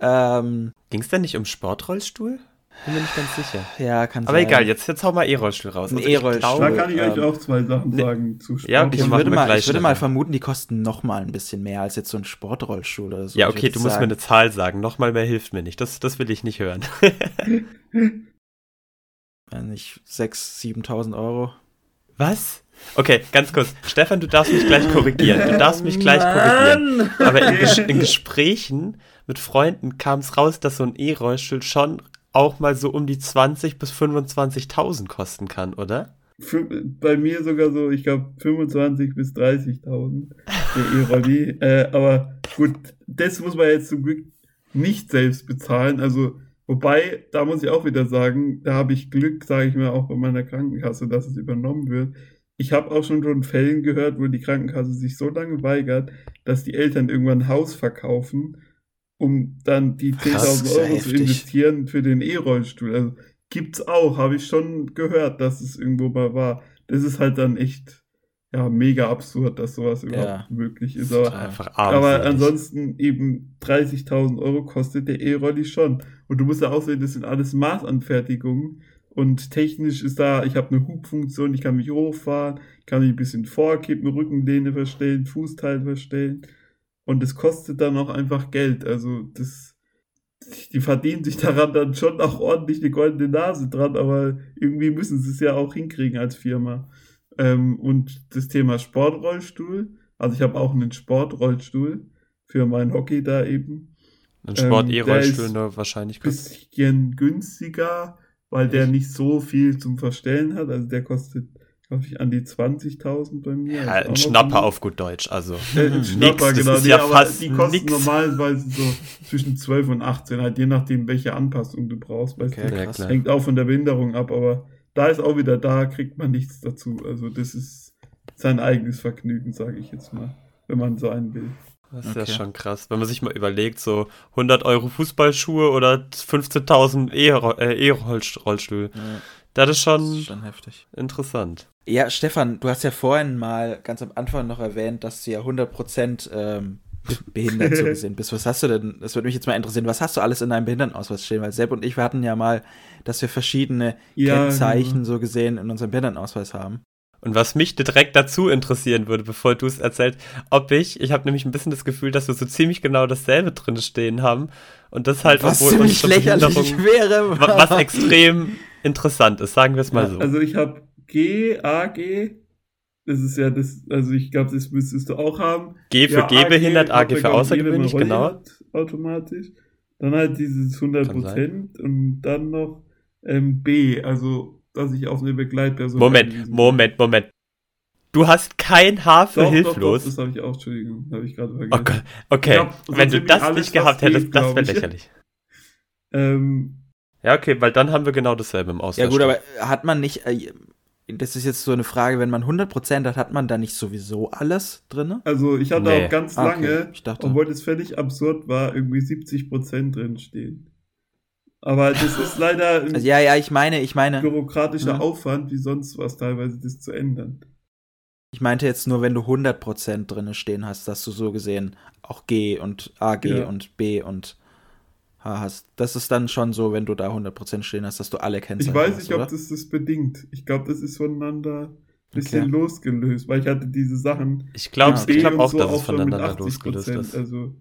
ähm, Ging es denn nicht um Sportrollstuhl? Bin mir nicht ganz sicher. Ja, kann Aber sein. egal, jetzt, jetzt hau mal E-Rollstuhl raus. Also E-Rollstuhl. Da kann ich euch ähm, auch zwei Sachen ne, sagen zu Sport. Ja, okay, ich würde, mal, ich würde mal vermuten, die kosten noch mal ein bisschen mehr als jetzt so ein Sportrollstuhl oder so. Ja, okay, du musst sagen. mir eine Zahl sagen. Noch mal mehr hilft mir nicht. Das, das will ich nicht hören. nicht 6.000, 7.000 Euro. Was? Okay, ganz kurz. Stefan, du darfst mich gleich korrigieren. Du darfst mich gleich korrigieren. Aber in, Ges in Gesprächen mit Freunden kam es raus, dass so ein E-Rollstuhl schon auch mal so um die 20 bis 25.000 kosten kann, oder? Bei mir sogar so, ich glaube 25 bis 30.000 der E-Rolli. äh, aber gut, das muss man jetzt zum Glück nicht selbst bezahlen. Also Wobei, da muss ich auch wieder sagen, da habe ich Glück, sage ich mir auch bei meiner Krankenkasse, dass es übernommen wird. Ich habe auch schon von Fällen gehört, wo die Krankenkasse sich so lange weigert, dass die Eltern irgendwann ein Haus verkaufen, um dann die 10.000 Euro zu investieren für den E-Rollstuhl. Also gibt's auch, habe ich schon gehört, dass es irgendwo mal war. Das ist halt dann echt ja, mega absurd, dass sowas überhaupt ja, möglich ist. Aber, einfach aber ansonsten eben 30.000 Euro kostet der E-Rolli schon. Und du musst ja auch sehen, das sind alles Maßanfertigungen. Und technisch ist da, ich habe eine Hubfunktion, ich kann mich hochfahren, kann mich ein bisschen vorkippen, Rückenlehne verstellen, Fußteil verstellen. Und das kostet dann auch einfach Geld. Also das, die verdienen sich daran dann schon auch ordentlich eine goldene Nase dran, aber irgendwie müssen sie es ja auch hinkriegen als Firma. Ähm, und das Thema Sportrollstuhl. Also ich habe auch einen Sportrollstuhl für mein Hockey da eben. Ein Sport-E-Rollstuhl, ne, wahrscheinlich. Bisschen günstiger, weil der nicht so viel zum Verstellen hat. Also der kostet, glaube ich, an die 20.000 bei mir. Ja, ein Schnapper auf gut Deutsch, also. Äh, ein Schnapper, nix, genau. Nee, ja aber die kosten nix. normalerweise so zwischen 12 und 18, halt je nachdem, welche Anpassung du brauchst. Weißt okay, du, hängt auch von der Behinderung ab, aber da ist auch wieder, da kriegt man nichts dazu. Also das ist sein eigenes Vergnügen, sage ich jetzt mal, wenn man so einen will. Das ist okay. ja schon krass, wenn man sich mal überlegt, so 100 Euro Fußballschuhe oder 15.000 E-Rollstuhl. Ja. Das ist schon, das ist schon heftig. interessant. Ja, Stefan, du hast ja vorhin mal ganz am Anfang noch erwähnt, dass du ja 100% ähm, behindert so gesehen bist. Was hast du denn, das würde mich jetzt mal interessieren, was hast du alles in deinem Behindertenausweis stehen? Weil Sepp und ich, wir hatten ja mal, dass wir verschiedene ja, Kennzeichen genau. so gesehen in unserem Behindertenausweis haben. Und was mich direkt dazu interessieren würde, bevor du es erzählst, ob ich, ich habe nämlich ein bisschen das Gefühl, dass wir so ziemlich genau dasselbe drin stehen haben und das halt, was obwohl ziemlich lächerlich wäre, was extrem interessant ist, sagen wir es mal ja, so. Also ich habe G, A, G, das ist ja das, also ich glaube, das müsstest du auch haben. G für ja, Gehbehindert, AG, AG für außergewöhnlich, genau. Automatisch. Dann halt dieses 100% und dann noch ähm, B, also dass ich auf eine Begleitperson. Moment, Moment, Moment. Du hast kein Haar für doch, hilflos. Doch, doch, das habe ich auch, Entschuldigung, habe ich gerade vergessen. Okay, okay. Glaub, wenn du das alles, nicht gehabt hättest, das wäre lächerlich. ähm, ja, okay, weil dann haben wir genau dasselbe im Ausweis. Ja gut, aber hat man nicht, äh, das ist jetzt so eine Frage, wenn man 100% hat, hat man da nicht sowieso alles drin? Also ich hatte nee. auch ganz ah, lange, okay. obwohl das völlig absurd war, irgendwie 70% drin stehen. Aber das ist leider ein also, ja, ja, ich meine, ich meine, bürokratischer ja. Aufwand, wie sonst was teilweise, das zu ändern. Ich meinte jetzt nur, wenn du 100% drin stehen hast, dass du so gesehen auch G und AG ja. und B und hast. Das ist dann schon so, wenn du da 100% stehen hast, dass du alle kennst. Ich weiß nicht, ob das das bedingt. Ich glaube, das ist voneinander ein bisschen okay. losgelöst, weil ich hatte diese Sachen. Ich glaube ja, glaub auch, so dass es voneinander losgelöst ist. Also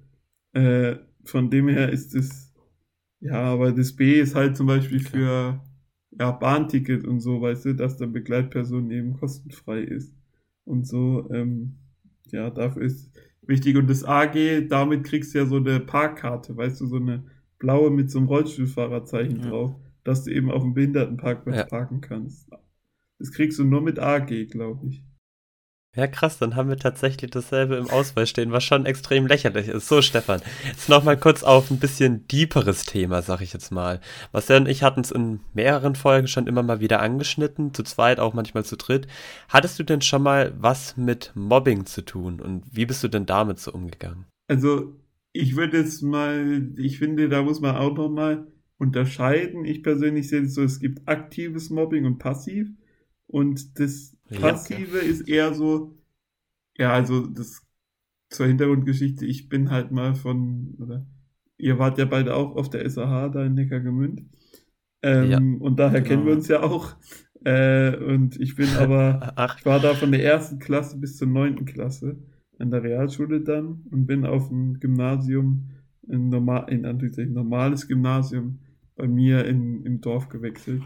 äh, von dem her ist es, ja, aber das B ist halt zum Beispiel okay. für ja, Bahnticket und so, weißt du, dass der Begleitperson eben kostenfrei ist. Und so, ähm, ja, dafür ist wichtig. Und das AG, damit kriegst du ja so eine Parkkarte, weißt du, so eine blaue mit so einem Rollstuhlfahrerzeichen ja. drauf, dass du eben auf dem Behindertenparkplatz ja. parken kannst. Das kriegst du nur mit AG, glaube ich. Ja, krass, dann haben wir tatsächlich dasselbe im Ausweis stehen, was schon extrem lächerlich ist. So, Stefan, jetzt nochmal kurz auf ein bisschen deeperes Thema, sag ich jetzt mal. Marcel und ich hatten es in mehreren Folgen schon immer mal wieder angeschnitten, zu zweit, auch manchmal zu dritt. Hattest du denn schon mal was mit Mobbing zu tun und wie bist du denn damit so umgegangen? Also, ich würde jetzt mal, ich finde, da muss man auch nochmal unterscheiden. Ich persönlich sehe es so, es gibt aktives Mobbing und passiv. Und das Passive ja, ist eher so, ja, also das zur Hintergrundgeschichte, ich bin halt mal von, oder ihr wart ja beide auch auf der SAH da in Neckargemünd. Ähm, ja, und daher genau. kennen wir uns ja auch. Äh, und ich bin aber, Ach. ich war da von der ersten Klasse bis zur neunten Klasse an der Realschule dann und bin auf ein Gymnasium, ein, normal, in ein normales Gymnasium bei mir in, im Dorf gewechselt.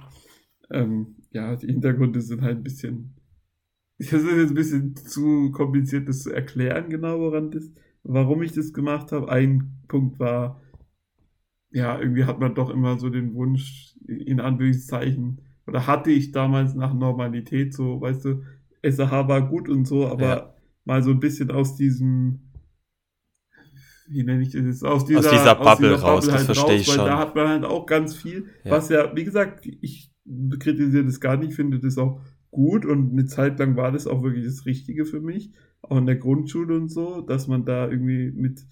Ähm, ja, die Hintergründe sind halt ein bisschen das ist jetzt ein bisschen zu kompliziert, das zu erklären, genau woran das, warum ich das gemacht habe. Ein Punkt war, ja, irgendwie hat man doch immer so den Wunsch, in Anführungszeichen, oder hatte ich damals nach Normalität so, weißt du, SAH war gut und so, aber ja. mal so ein bisschen aus diesem, wie nenne ich das jetzt, aus dieser, aus dieser Bubble, aus dieser Bubble raus, halt das verstehe raus, ich weil schon. da hat man halt auch ganz viel, ja. was ja, wie gesagt, ich kritisiere das gar nicht, finde das auch gut und eine Zeit lang war das auch wirklich das Richtige für mich, auch in der Grundschule und so, dass man da irgendwie mit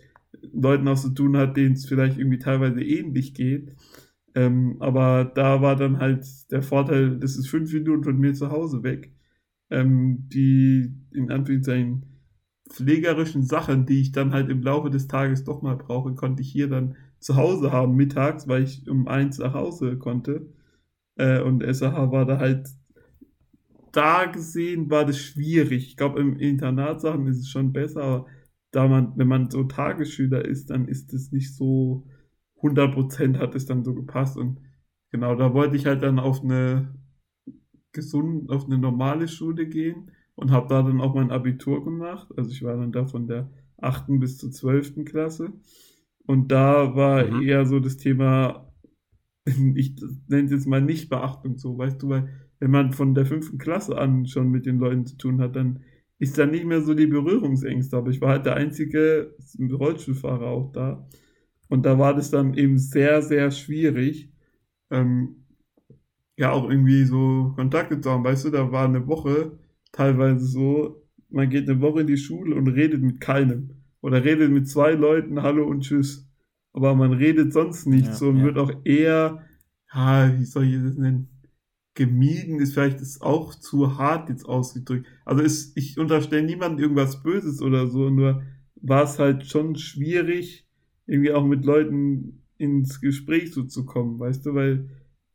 Leuten auch zu tun hat, denen es vielleicht irgendwie teilweise ähnlich geht. Ähm, aber da war dann halt der Vorteil, das ist fünf Minuten von mir zu Hause weg. Ähm, die in Anführungszeichen pflegerischen Sachen, die ich dann halt im Laufe des Tages doch mal brauche, konnte ich hier dann zu Hause haben, mittags, weil ich um eins nach Hause konnte. Äh, und SAH war da halt da gesehen war das schwierig. Ich glaube, im Internatsachen ist es schon besser, aber da man, wenn man so Tagesschüler ist, dann ist es nicht so 100% hat es dann so gepasst und genau, da wollte ich halt dann auf eine gesund, auf eine normale Schule gehen und habe da dann auch mein Abitur gemacht. Also ich war dann da von der 8. bis zur 12. Klasse und da war mhm. eher so das Thema, ich nenne es jetzt mal nicht Beachtung so, weißt du, weil wenn man von der fünften Klasse an schon mit den Leuten zu tun hat, dann ist da nicht mehr so die Berührungsängste. Aber ich war halt der einzige Rollstuhlfahrer auch da. Und da war das dann eben sehr, sehr schwierig, ähm, ja, auch irgendwie so Kontakte zu haben. Weißt du, da war eine Woche teilweise so, man geht eine Woche in die Schule und redet mit keinem. Oder redet mit zwei Leuten, hallo und tschüss. Aber man redet sonst nicht ja, so und ja. wird auch eher, ja, wie soll ich das nennen? Gemieden ist vielleicht ist auch zu hart jetzt ausgedrückt. Also ist, ich unterstelle niemandem irgendwas Böses oder so, nur war es halt schon schwierig, irgendwie auch mit Leuten ins Gespräch so zu kommen, weißt du, weil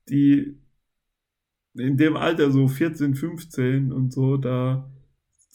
die in dem Alter so 14, 15 und so, da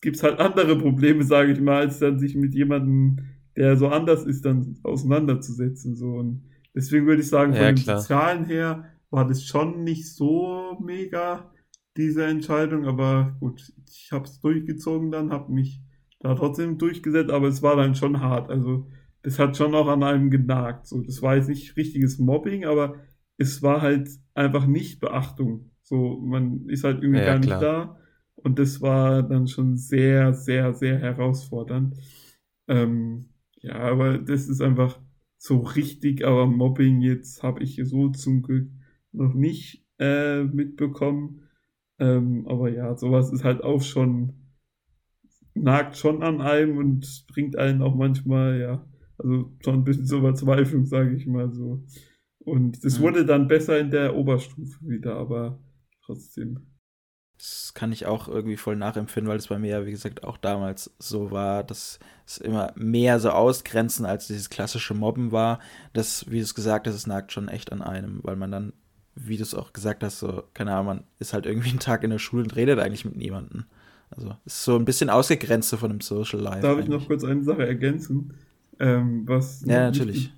gibt's halt andere Probleme, sage ich mal, als dann sich mit jemandem, der so anders ist, dann auseinanderzusetzen. So. Und deswegen würde ich sagen, von ja, dem Sozialen her war das schon nicht so mega, diese Entscheidung, aber gut, ich habe es durchgezogen dann, habe mich da trotzdem durchgesetzt, aber es war dann schon hart. Also das hat schon auch an einem genagt. So, das war jetzt nicht richtiges Mobbing, aber es war halt einfach nicht Beachtung. So, man ist halt irgendwie ja, gar klar. nicht da. Und das war dann schon sehr, sehr, sehr herausfordernd. Ähm, ja, aber das ist einfach so richtig, aber Mobbing jetzt habe ich so zum Glück noch nicht äh, mitbekommen. Ähm, aber ja, sowas ist halt auch schon, nagt schon an einem und bringt einen auch manchmal, ja, also schon ein bisschen zur Verzweiflung, sage ich mal so. Und das wurde dann besser in der Oberstufe wieder, aber trotzdem. Das kann ich auch irgendwie voll nachempfinden, weil es bei mir ja, wie gesagt, auch damals so war, dass es immer mehr so ausgrenzen als dieses klassische Mobben war. Das, wie du es gesagt hast, es nagt schon echt an einem, weil man dann wie du es auch gesagt hast, so, keine Ahnung, man ist halt irgendwie einen Tag in der Schule und redet eigentlich mit niemandem. Also ist so ein bisschen ausgegrenzt von dem Social Life. Darf eigentlich. ich noch kurz eine Sache ergänzen? Ähm, was ja, natürlich.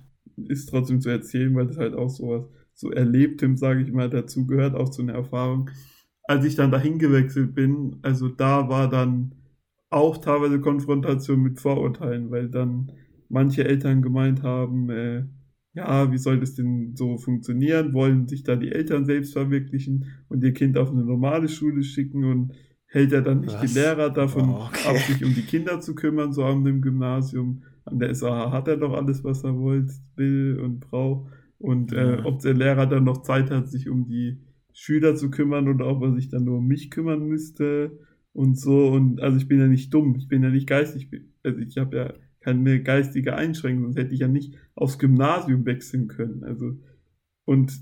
Ist trotzdem zu erzählen, weil das halt auch sowas so Erlebtem, sage ich mal, dazu gehört, auch zu einer Erfahrung. Als ich dann dahin gewechselt bin, also da war dann auch teilweise Konfrontation mit Vorurteilen, weil dann manche Eltern gemeint haben, äh, ja, wie soll das denn so funktionieren? Wollen sich da die Eltern selbst verwirklichen und ihr Kind auf eine normale Schule schicken und hält er dann nicht Was? die Lehrer davon Oh, okay. ab, sich um die Kinder zu kümmern, so an dem Gymnasium. An der SAH hat er doch alles, was er wollt, will und braucht. Und äh, Ja. ob der Lehrer dann noch Zeit hat, sich um die Schüler zu kümmern oder ob er sich dann nur um mich kümmern müsste und so. Und also ich bin ja nicht dumm, ich bin ja nicht geistig, also ich habe ja keine geistige Einschränkung, sonst hätte ich ja nicht aufs Gymnasium wechseln können. Also, und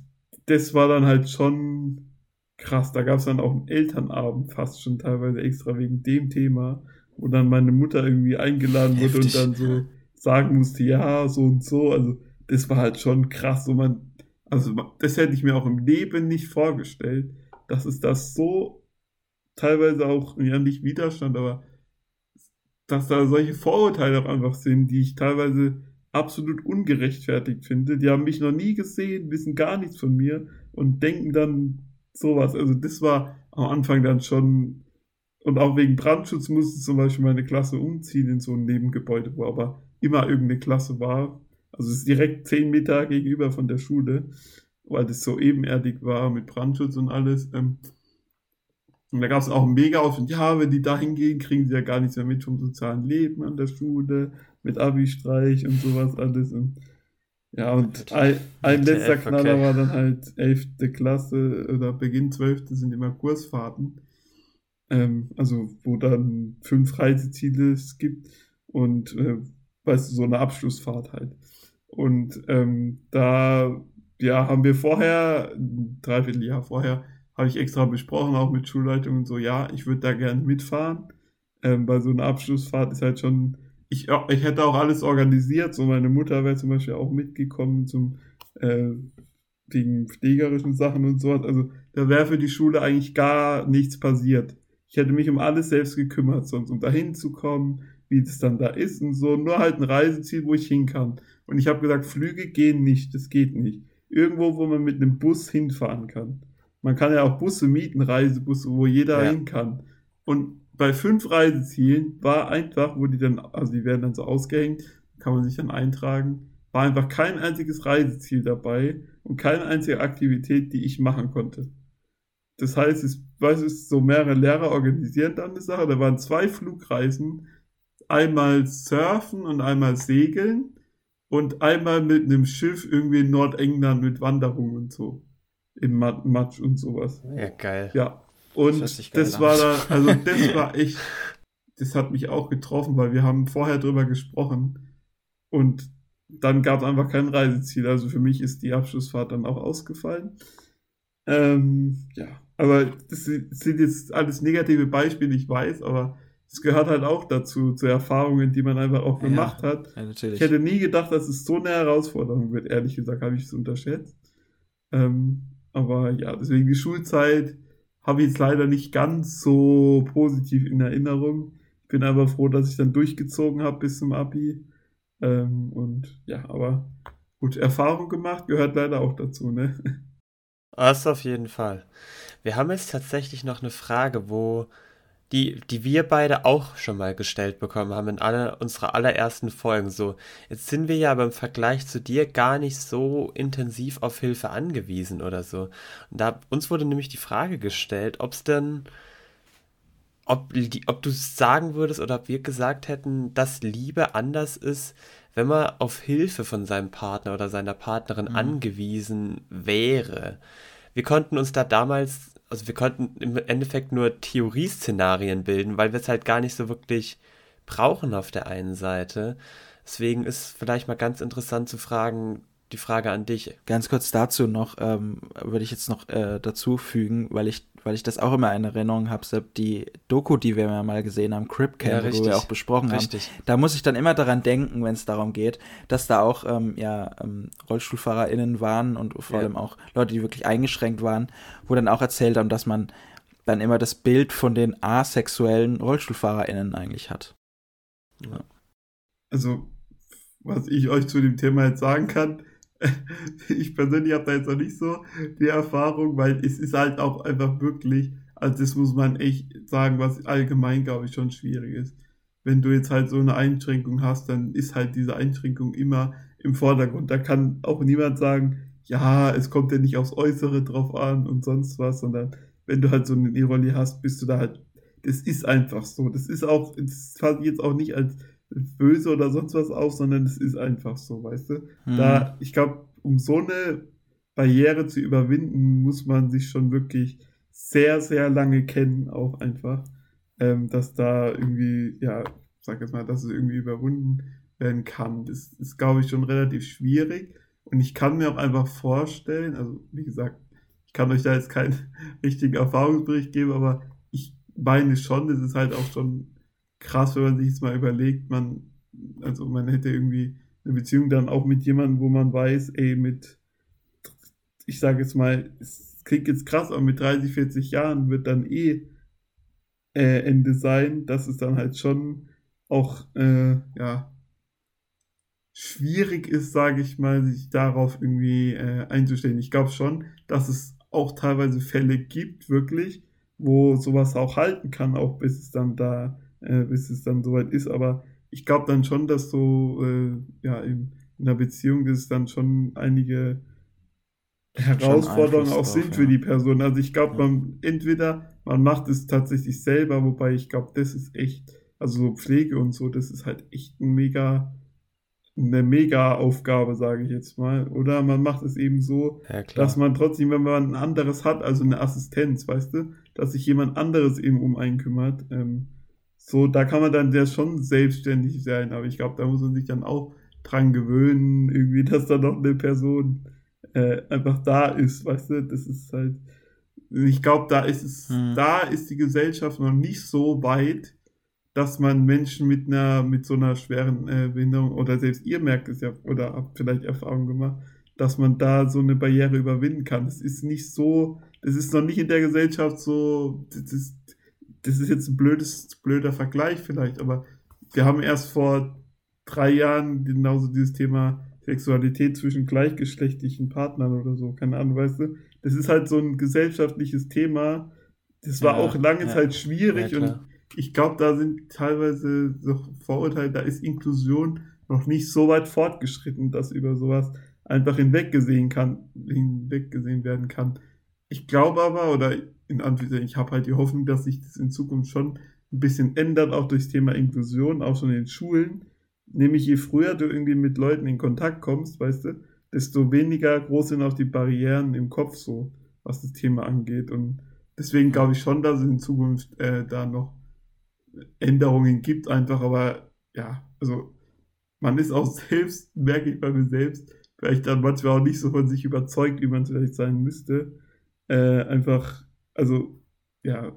das war dann halt schon krass. Da gab es dann auch einen Elternabend fast schon teilweise extra wegen dem Thema, wo dann meine Mutter irgendwie eingeladen wurde und Heftig. dann so sagen musste, ja, so und so. Also, das war halt schon krass. So man, also, das hätte ich mir auch im Leben nicht vorgestellt, dass es das so teilweise auch, ja, nicht Widerstand, aber dass da solche Vorurteile auch einfach sind, die ich teilweise absolut ungerechtfertigt finde. Die haben mich noch nie gesehen, wissen gar nichts von mir und denken dann sowas. Also das war am Anfang dann schon, und auch wegen Brandschutz musste zum Beispiel meine Klasse umziehen in so ein Nebengebäude, wo aber immer irgendeine Klasse war. Also es ist direkt zehn Meter gegenüber von der Schule, weil das so ebenerdig war mit Brandschutz und alles. Und da gab es auch mega auf, ja, wenn die da hingehen, kriegen sie ja gar nichts mehr mit vom sozialen Leben an der Schule, mit Abi-Streich und sowas alles. Und, ja, und ein, ein letzter Knaller okay. war dann halt 11. Klasse oder Beginn 12. sind immer Kursfahrten. Ähm, also, wo dann fünf Reiseziele es gibt und, äh, weißt du, so eine Abschlussfahrt halt. Und ähm, da, ja, haben wir vorher, ein Dreivierteljahr vorher, habe ich extra besprochen, auch mit Schulleitung und so, ja, ich würde da gerne mitfahren. Ähm, bei so einer Abschlussfahrt ist halt schon, ich, ich hätte auch alles organisiert, so meine Mutter wäre zum Beispiel auch mitgekommen zum, äh, wegen pflegerischen Sachen und sowas. Also da wäre für die Schule eigentlich gar nichts passiert. Ich hätte mich um alles selbst gekümmert, sonst um dahin zu kommen, wie das dann da ist und so. Nur halt ein Reiseziel, wo ich hin kann. Und ich habe gesagt, Flüge gehen nicht, das geht nicht. Irgendwo, wo man mit einem Bus hinfahren kann. Man kann ja auch Busse mieten, Reisebusse, wo jeder Ja. hin kann. Und bei fünf Reisezielen war einfach, wo die dann, also die werden dann so ausgehängt, kann man sich dann eintragen, war einfach kein einziges Reiseziel dabei und keine einzige Aktivität, die ich machen konnte. Das heißt, es, weißt du, es so mehrere Lehrer organisieren dann eine Sache. Da waren zwei Flugreisen, einmal Surfen und einmal Segeln und einmal mit einem Schiff irgendwie in Nordengland mit Wanderung und so. Im Mat- Matsch und sowas. Ja, geil. Ja. Und Das das war da, also das war echt, das hat mich auch getroffen, weil wir haben vorher drüber gesprochen und dann gab es einfach kein Reiseziel. Also für mich ist die Abschlussfahrt dann auch ausgefallen. Ähm, ja, aber das sind jetzt alles negative Beispiele, ich weiß, aber es gehört halt auch dazu, zu Erfahrungen, die man einfach auch Ja. gemacht hat. Ja. Ich hätte nie gedacht, dass es so eine Herausforderung wird. Ehrlich gesagt, habe ich es unterschätzt. Ähm, aber ja, deswegen die Schulzeit habe ich jetzt leider nicht ganz so positiv in Erinnerung. Ich bin aber froh, dass ich dann durchgezogen habe bis zum Abi. Ähm, und ja, aber gut, Erfahrung gemacht gehört leider auch dazu, ne? Das auf jeden Fall. Wir haben jetzt tatsächlich noch eine Frage, wo die, die wir beide auch schon mal gestellt bekommen haben in aller, unserer allerersten Folgen. So, jetzt sind wir ja aber im Vergleich zu dir gar nicht so intensiv auf Hilfe angewiesen oder so. Und da uns wurde nämlich die Frage gestellt, ob es denn, ob, die, ob du sagen würdest oder ob wir gesagt hätten, dass Liebe anders ist, wenn man auf Hilfe von seinem Partner oder seiner Partnerin Mhm. angewiesen wäre. Wir konnten uns da damals, also wir konnten im Endeffekt nur Theorieszenarien bilden, weil wir es halt gar nicht so wirklich brauchen auf der einen Seite. Deswegen ist vielleicht mal ganz interessant zu fragen, die Frage an dich. Ganz kurz dazu noch, ähm, würde ich jetzt noch äh, dazu fügen, weil ich, weil ich das auch immer in Erinnerung habe, Sepp, die Doku, die wir ja mal gesehen haben, Crip Camp, Ja, wo wir auch besprochen Richtig. haben, da muss ich dann immer daran denken, wenn es darum geht, dass da auch ähm, ja, ähm, RollstuhlfahrerInnen waren und vor Ja. allem auch Leute, die wirklich eingeschränkt waren, wo dann auch erzählt haben, dass man dann immer das Bild von den asexuellen RollstuhlfahrerInnen eigentlich hat. Also, was ich euch zu dem Thema jetzt sagen kann, ich persönlich habe da jetzt noch nicht so die Erfahrung, weil es ist halt auch einfach wirklich, also das muss man echt sagen, was allgemein, glaube ich, schon schwierig ist. Wenn du jetzt halt so eine Einschränkung hast, dann ist halt diese Einschränkung immer im Vordergrund. Da kann auch niemand sagen, ja, es kommt ja nicht aufs Äußere drauf an und sonst was, sondern wenn du halt so einen E-Rolli hast, bist du da halt das ist einfach so. Das ist auch, das fand ich jetzt auch nicht als böse oder sonst was auf, sondern es ist einfach so, weißt du? Mhm. Da, ich glaube, um so eine Barriere zu überwinden, muss man sich schon wirklich sehr, sehr lange kennen, auch einfach, ähm, dass da irgendwie, ja, sag jetzt mal, dass es irgendwie überwunden werden kann. Das ist, glaube ich, schon relativ schwierig. Und ich kann mir auch einfach vorstellen, also wie gesagt, ich kann euch da jetzt keinen richtigen Erfahrungsbericht geben, aber ich meine schon, es ist halt auch schon krass, wenn man sich jetzt mal überlegt, man, also man hätte irgendwie eine Beziehung dann auch mit jemandem, wo man weiß, ey, mit, ich sage jetzt mal, es klingt jetzt krass, aber mit 30, 40 Jahren wird dann eh äh, Ende sein. Das ist dann halt schon auch, äh, ja, schwierig ist, sage ich mal, sich darauf irgendwie äh, einzustellen. Ich glaube schon, dass es auch teilweise Fälle gibt, wirklich, wo sowas auch halten kann, auch bis es dann da äh, bis es dann soweit ist. Aber ich glaube dann schon, dass so äh, ja, in, in einer Beziehung ist dann schon einige Herausforderungen auch sind für ja. die Person. Also ich glaube, ja. man entweder man macht es tatsächlich selber, wobei ich glaube, das ist echt, also so Pflege und so, das ist halt echt ein mega eine mega Aufgabe, sage ich jetzt mal. Oder man macht es eben so, ja, dass man trotzdem, wenn man ein anderes hat, also eine Assistenz, weißt du, dass sich jemand anderes eben um einen kümmert, ähm, so, da kann man dann ja schon selbstständig sein, aber ich glaube, da muss man sich dann auch dran gewöhnen, irgendwie, dass da noch eine Person äh, einfach da ist, weißt du, das ist halt, ich glaube, da ist es, hm. da ist die Gesellschaft noch nicht so weit, dass man Menschen mit einer, mit so einer schweren äh, Behinderung, oder selbst ihr merkt es ja, oder habt vielleicht Erfahrung gemacht, dass man da so eine Barriere überwinden kann. Das ist nicht so, das ist noch nicht in der Gesellschaft so, das ist, das ist jetzt ein blödes, blöder Vergleich vielleicht, aber wir haben erst vor drei Jahren genauso dieses Thema Sexualität zwischen gleichgeschlechtlichen Partnern oder so, keine Ahnung, weißt du? Das ist halt so ein gesellschaftliches Thema. Das war ja, auch lange ja, Zeit schwierig ja, und ich glaube, da sind teilweise so Vorurteile, da ist Inklusion noch nicht so weit fortgeschritten, dass über sowas einfach hinweggesehen kann, hinweggesehen werden kann. Ich glaube aber, oder in Anführungszeichen, ich habe halt die Hoffnung, dass sich das in Zukunft schon ein bisschen ändert, auch durchs Thema Inklusion, auch schon in den Schulen. Nämlich je früher du irgendwie mit Leuten in Kontakt kommst, weißt du, desto weniger groß sind auch die Barrieren im Kopf so, was das Thema angeht. Und deswegen glaube ich schon, dass es in Zukunft äh, da noch Änderungen gibt, einfach, aber ja, also man ist auch selbst, merke ich bei mir selbst, vielleicht dann manchmal auch nicht so von sich überzeugt, wie man es vielleicht sein müsste. Äh, einfach also, ja,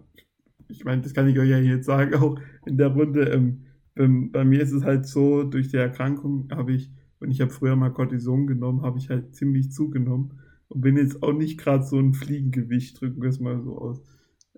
ich meine, das kann ich euch ja jetzt sagen, auch in der Runde. Ähm, bei, bei, mir ist es halt so, durch die Erkrankung habe ich, und ich habe früher mal Cortison genommen, habe ich halt ziemlich zugenommen und bin jetzt auch nicht gerade so ein Fliegengewicht, drücken wir es mal so aus.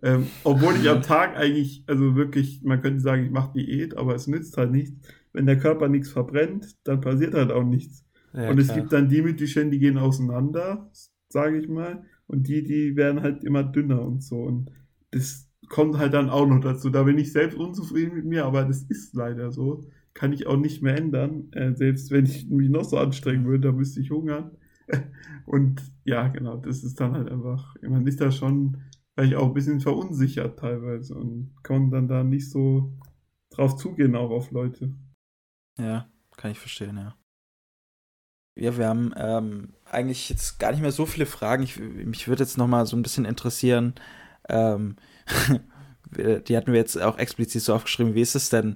Ähm, obwohl ich am Tag eigentlich, also wirklich, man könnte sagen, ich mache Diät, aber es nützt halt nichts. Wenn der Körper nichts verbrennt, dann passiert halt auch nichts. Ja, und es gibt dann die Mittelchen, die gehen auseinander, sage ich mal. Und die, die werden halt immer dünner und so. Und das kommt halt dann auch noch dazu. Da bin ich selbst unzufrieden mit mir, aber das ist leider so. Kann ich auch nicht mehr ändern. Äh, selbst wenn ich mich noch so anstrengen würde, da müsste ich hungern. und ja, genau, das ist dann halt einfach, man ist da schon vielleicht auch ein bisschen verunsichert teilweise und kann dann da nicht so drauf zugehen, auch auf Leute. Ja, kann ich verstehen, ja. Ja, wir haben ähm, eigentlich jetzt gar nicht mehr so viele Fragen. Ich, mich würde jetzt noch mal so ein bisschen interessieren, ähm, die hatten wir jetzt auch explizit so aufgeschrieben, wie ist es denn,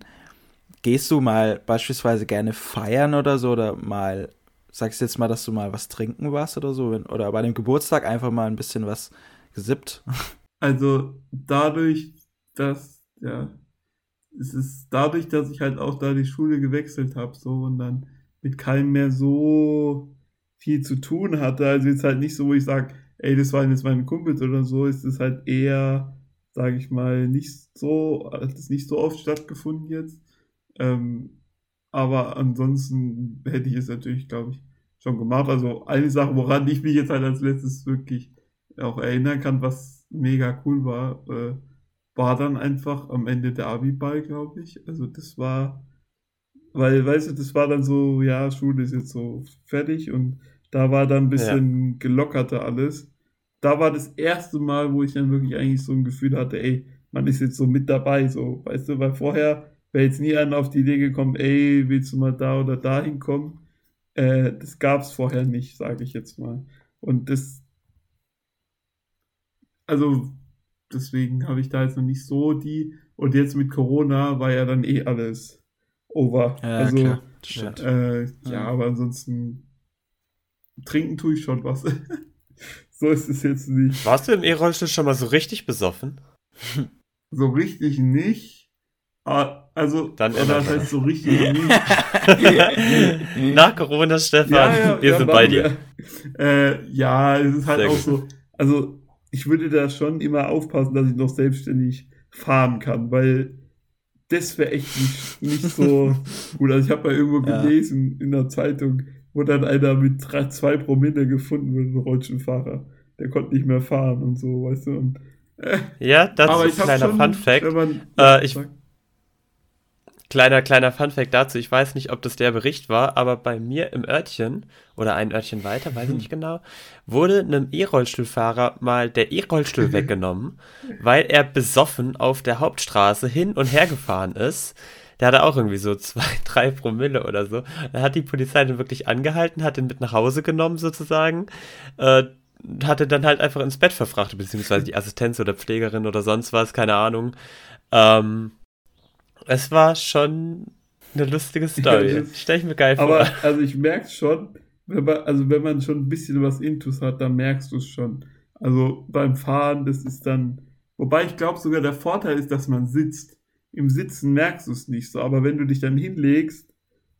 gehst du mal beispielsweise gerne feiern oder so oder mal, sagst du jetzt mal, dass du mal was trinken warst oder so oder bei dem Geburtstag einfach mal ein bisschen was gesippt? Also dadurch, dass, ja, es ist dadurch, dass ich halt auch da die Schule gewechselt habe so und dann mit keinem mehr so viel zu tun hatte. Also jetzt halt nicht so, wo ich sage, ey, das waren jetzt meine Kumpels oder so, ist es halt eher, sage ich mal, nicht so, hat es nicht so oft stattgefunden jetzt. Ähm, aber ansonsten hätte ich es natürlich, glaube ich, schon gemacht. Also eine Sache, woran ich mich jetzt halt als letztes wirklich auch erinnern kann, was mega cool war, äh, war dann einfach am Ende der Abi-Ball, glaube ich. Also das war weil, weißt du, das war dann so, ja, Schule ist jetzt so fertig und da war dann ein bisschen ja. gelockerter alles. Da war das erste Mal, wo ich dann wirklich eigentlich so ein Gefühl hatte, ey, man ist jetzt so mit dabei, so, weißt du, weil vorher wäre jetzt nie einer auf die Idee gekommen, ey, willst du mal da oder da hinkommen? Äh, das gab es vorher nicht, sage ich jetzt mal. Und das, also deswegen habe ich da jetzt noch nicht so die. Und jetzt mit Corona war ja dann eh alles over. Ja, also, klar. Äh, ja, Ja. aber ansonsten trinken tue ich schon was. so ist es jetzt nicht. Warst du im E-Rollstuhl schon mal so richtig besoffen? So richtig nicht. Ah, Also, Dann oder das heißt so richtig nicht. Nach Corona, Stefan, wir sind bei dir. Äh, ja, es ist halt Sehr auch gut. so. Also, ich würde da schon immer aufpassen, dass ich noch selbstständig fahren kann, weil das wäre echt nicht, nicht so gut. Also, ich habe ja irgendwo Ja. gelesen in der Zeitung, wo dann einer mit drei, zwei Promille gefunden wurde, ein Rollstuhlfahrer. Der konnte nicht mehr fahren und so, weißt du. Und, äh, Ja, das ist ein kleiner schon, Fun Fact. man, Äh, ich- sag- Kleiner, kleiner Funfact dazu, ich weiß nicht, ob das der Bericht war, aber bei mir im Örtchen oder ein Örtchen weiter, weiß ich nicht genau, wurde einem E-Rollstuhlfahrer mal der E-Rollstuhl weggenommen, weil er besoffen auf der Hauptstraße hin und her gefahren ist. Der hatte auch irgendwie so zwei, drei Promille oder so. Da hat die Polizei den wirklich angehalten, hat ihn mit nach Hause genommen sozusagen, äh, hatte dann halt einfach ins Bett verfrachtet, beziehungsweise die Assistenz oder Pflegerin oder sonst was, keine Ahnung. Ähm, es war schon eine lustige Story. Ja, Stell ich mir geil vor. Aber also ich merke schon, wenn man, also wenn man schon ein bisschen was Intus hat, dann merkst du es schon. Also beim Fahren, das ist dann, wobei ich glaube sogar der Vorteil ist, dass man sitzt. Im Sitzen merkst du es nicht so, aber wenn du dich dann hinlegst,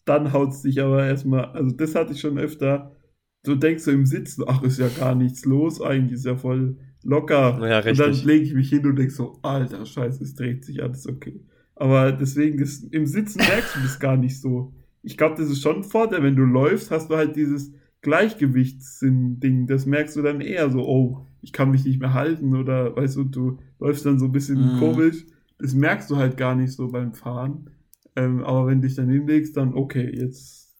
dann haut es dich aber erstmal, also das hatte ich schon öfter, du denkst so im Sitzen, ach, ist ja gar nichts los, eigentlich ist ja voll locker. Ja, Und dann lege ich mich hin und denk so, alter Scheiße, es dreht sich alles okay. Aber deswegen, das, im Sitzen merkst du das gar nicht so. Ich glaube, das ist schon ein Vorteil. Wenn du läufst, hast du halt dieses Gleichgewichtssinn-Ding. Das merkst du dann eher so, oh, ich kann mich nicht mehr halten oder, weißt du, du läufst dann so ein bisschen Mhm. komisch. Das merkst du halt gar nicht so beim Fahren. Ähm, aber wenn du dich dann hinlegst, dann, okay, jetzt,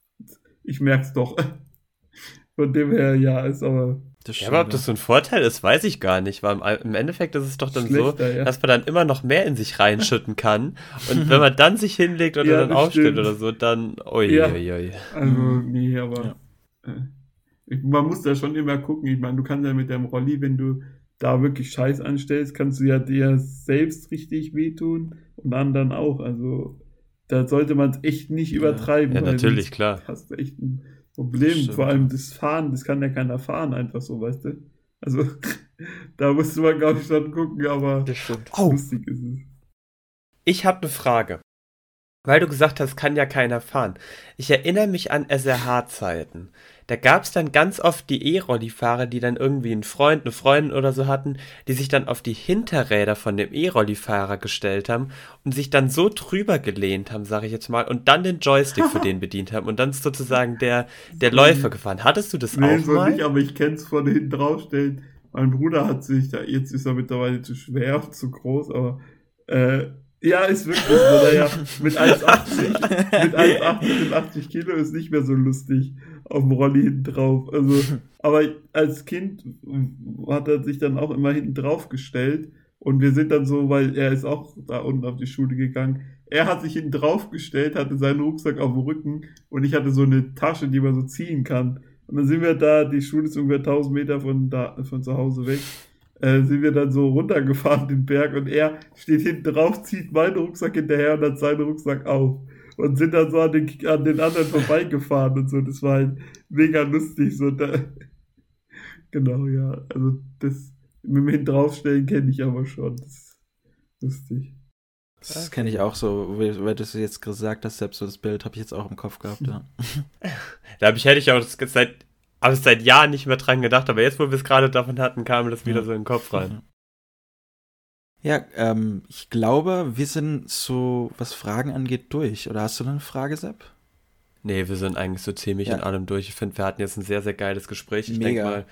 ich merk's doch. Von dem her, ja, ist aber Das Ja, aber ob das so ein Vorteil ist, weiß ich gar nicht, weil im- Endeffekt ist es doch dann so, ja. dass man dann immer noch mehr in sich reinschütten kann. Und wenn man dann sich hinlegt oder Ja, dann das aufsteht stimmt. oder so, dann, oi, Ja. oi, oi. Also, Mhm. nee, aber äh, ich, man muss da schon immer gucken. Ich meine, du kannst ja mit deinem Rolli, wenn du da wirklich Scheiß anstellst, kannst du ja dir selbst richtig wehtun und anderen auch. Also, da sollte man es echt nicht übertreiben. Ja, natürlich, klar. Hast du echt ein Problem. Stimmt. Vor allem das Fahren, das kann ja keiner fahren, einfach so, weißt du? Also, da musste man, glaube ich, schon gucken, aber Das stimmt. Oh, lustig ist es. Ich habe eine Frage. Weil du gesagt hast, kann ja keiner fahren. Ich erinnere mich an SRH-Zeiten. Da gab es dann ganz oft die E-Rolli-Fahrer, die dann irgendwie einen Freund, eine Freundin oder so hatten, die sich dann auf die Hinterräder von dem E-Rolli-Fahrer gestellt haben und sich dann so drüber gelehnt haben, sage ich jetzt mal, und dann den Joystick für den bedient haben und dann ist sozusagen der, der Läufer gefahren. Hattest du das Nee, auch so mal? nicht, aber ich kenn's von hinten draufstellen. Mein Bruder hat sich, da, jetzt ist er mittlerweile zu schwer, zu groß, aber äh, ja, ist wirklich so, naja, mit 1,80, mit 1,80 und 80 Kilo ist nicht mehr so lustig auf dem Rolli hinten drauf. Also, aber als Kind hat er sich dann auch immer hinten drauf gestellt und wir sind dann so, weil er ist auch da unten auf die Schule gegangen. Er hat sich hinten drauf gestellt, hatte seinen Rucksack auf dem Rücken und ich hatte so eine Tasche, die man so ziehen kann. Und dann sind wir da, die Schule ist ungefähr 1000 Meter von, da, von zu Hause weg, äh, sind wir dann so runtergefahren den Berg und er steht hinten drauf, zieht meinen Rucksack hinterher und hat seinen Rucksack auf. Und sind dann so an den, an den anderen vorbeigefahren und so. Das war halt mega lustig. So da. Genau, ja. Also das mit dem Hinten draufstellen kenne ich aber schon. Das ist lustig. Das kenne ich auch so, weil du es jetzt gesagt hast, selbst so das Bild habe ich jetzt auch im Kopf gehabt, ja. Da ich, hätte ich auch das seit, hab ich seit Jahren nicht mehr dran gedacht, aber jetzt, wo wir es gerade davon hatten, kam das wieder Ja. so in den Kopf rein. Ja, ähm, ich glaube, wir sind so, was Fragen angeht, durch. Oder hast du noch eine Frage, Sepp? Nee, wir sind eigentlich so ziemlich Ja. in allem durch. Ich finde, wir hatten jetzt ein sehr, sehr geiles Gespräch. Ich denke Mega. mal,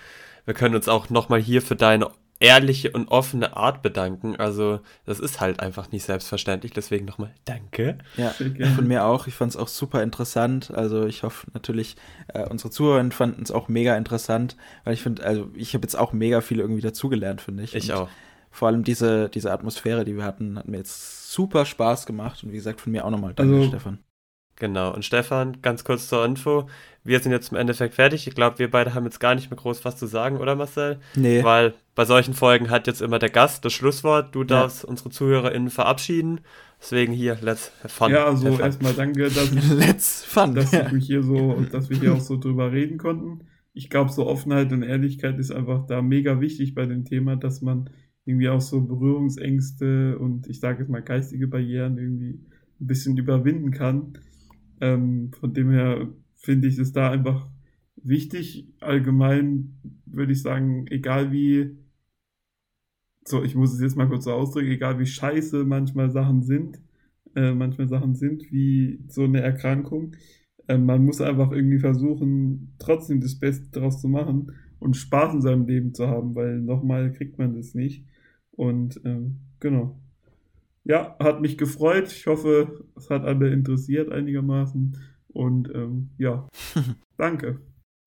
wir können uns auch nochmal hier für deine ehrliche und offene Art bedanken. Also, das ist halt einfach nicht selbstverständlich. Deswegen nochmal danke. Ja, von mir auch. Ich fand es auch super interessant. Also ich hoffe natürlich, äh, unsere Zuhörer fanden es auch mega interessant, weil ich finde, also ich habe jetzt auch mega viel irgendwie dazugelernt, finde ich. Ich Und auch. vor allem diese, diese Atmosphäre, die wir hatten, hat mir jetzt super Spaß gemacht. Und wie gesagt, von mir auch nochmal danke, also, Stefan. Genau. Und Stefan, ganz kurz zur Info. Wir sind jetzt im Endeffekt fertig. Ich glaube, wir beide haben jetzt gar nicht mehr groß was zu sagen, oder Marcel? Nee. Weil bei solchen Folgen hat jetzt immer der Gast das Schlusswort. Du darfst ja. unsere ZuhörerInnen verabschieden. Deswegen hier, let's have fun. Ja, also erstmal danke, dass, ich, let's fun. dass ich mich hier so, dass wir hier auch so drüber reden konnten. Ich glaube, so Offenheit und Ehrlichkeit ist einfach da mega wichtig bei dem Thema, dass man irgendwie auch so Berührungsängste und ich sage jetzt mal geistige Barrieren irgendwie ein bisschen überwinden kann. Ähm, von dem her finde ich es da einfach wichtig. Allgemein würde ich sagen, egal wie, so, ich muss es jetzt mal kurz so ausdrücken, egal wie scheiße manchmal Sachen sind, äh, manchmal Sachen sind, wie so eine Erkrankung, äh, man muss einfach irgendwie versuchen, trotzdem das Beste daraus zu machen und Spaß in seinem Leben zu haben, weil nochmal kriegt man das nicht. Und ähm, genau ja, hat mich gefreut. Ich hoffe, es hat alle interessiert einigermaßen. Und ähm, ja, danke.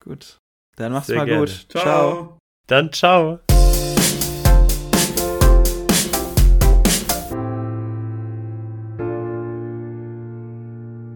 gut. Dann mach's Sehr mal gerne. gut. Ciao. ciao. Dann ciao.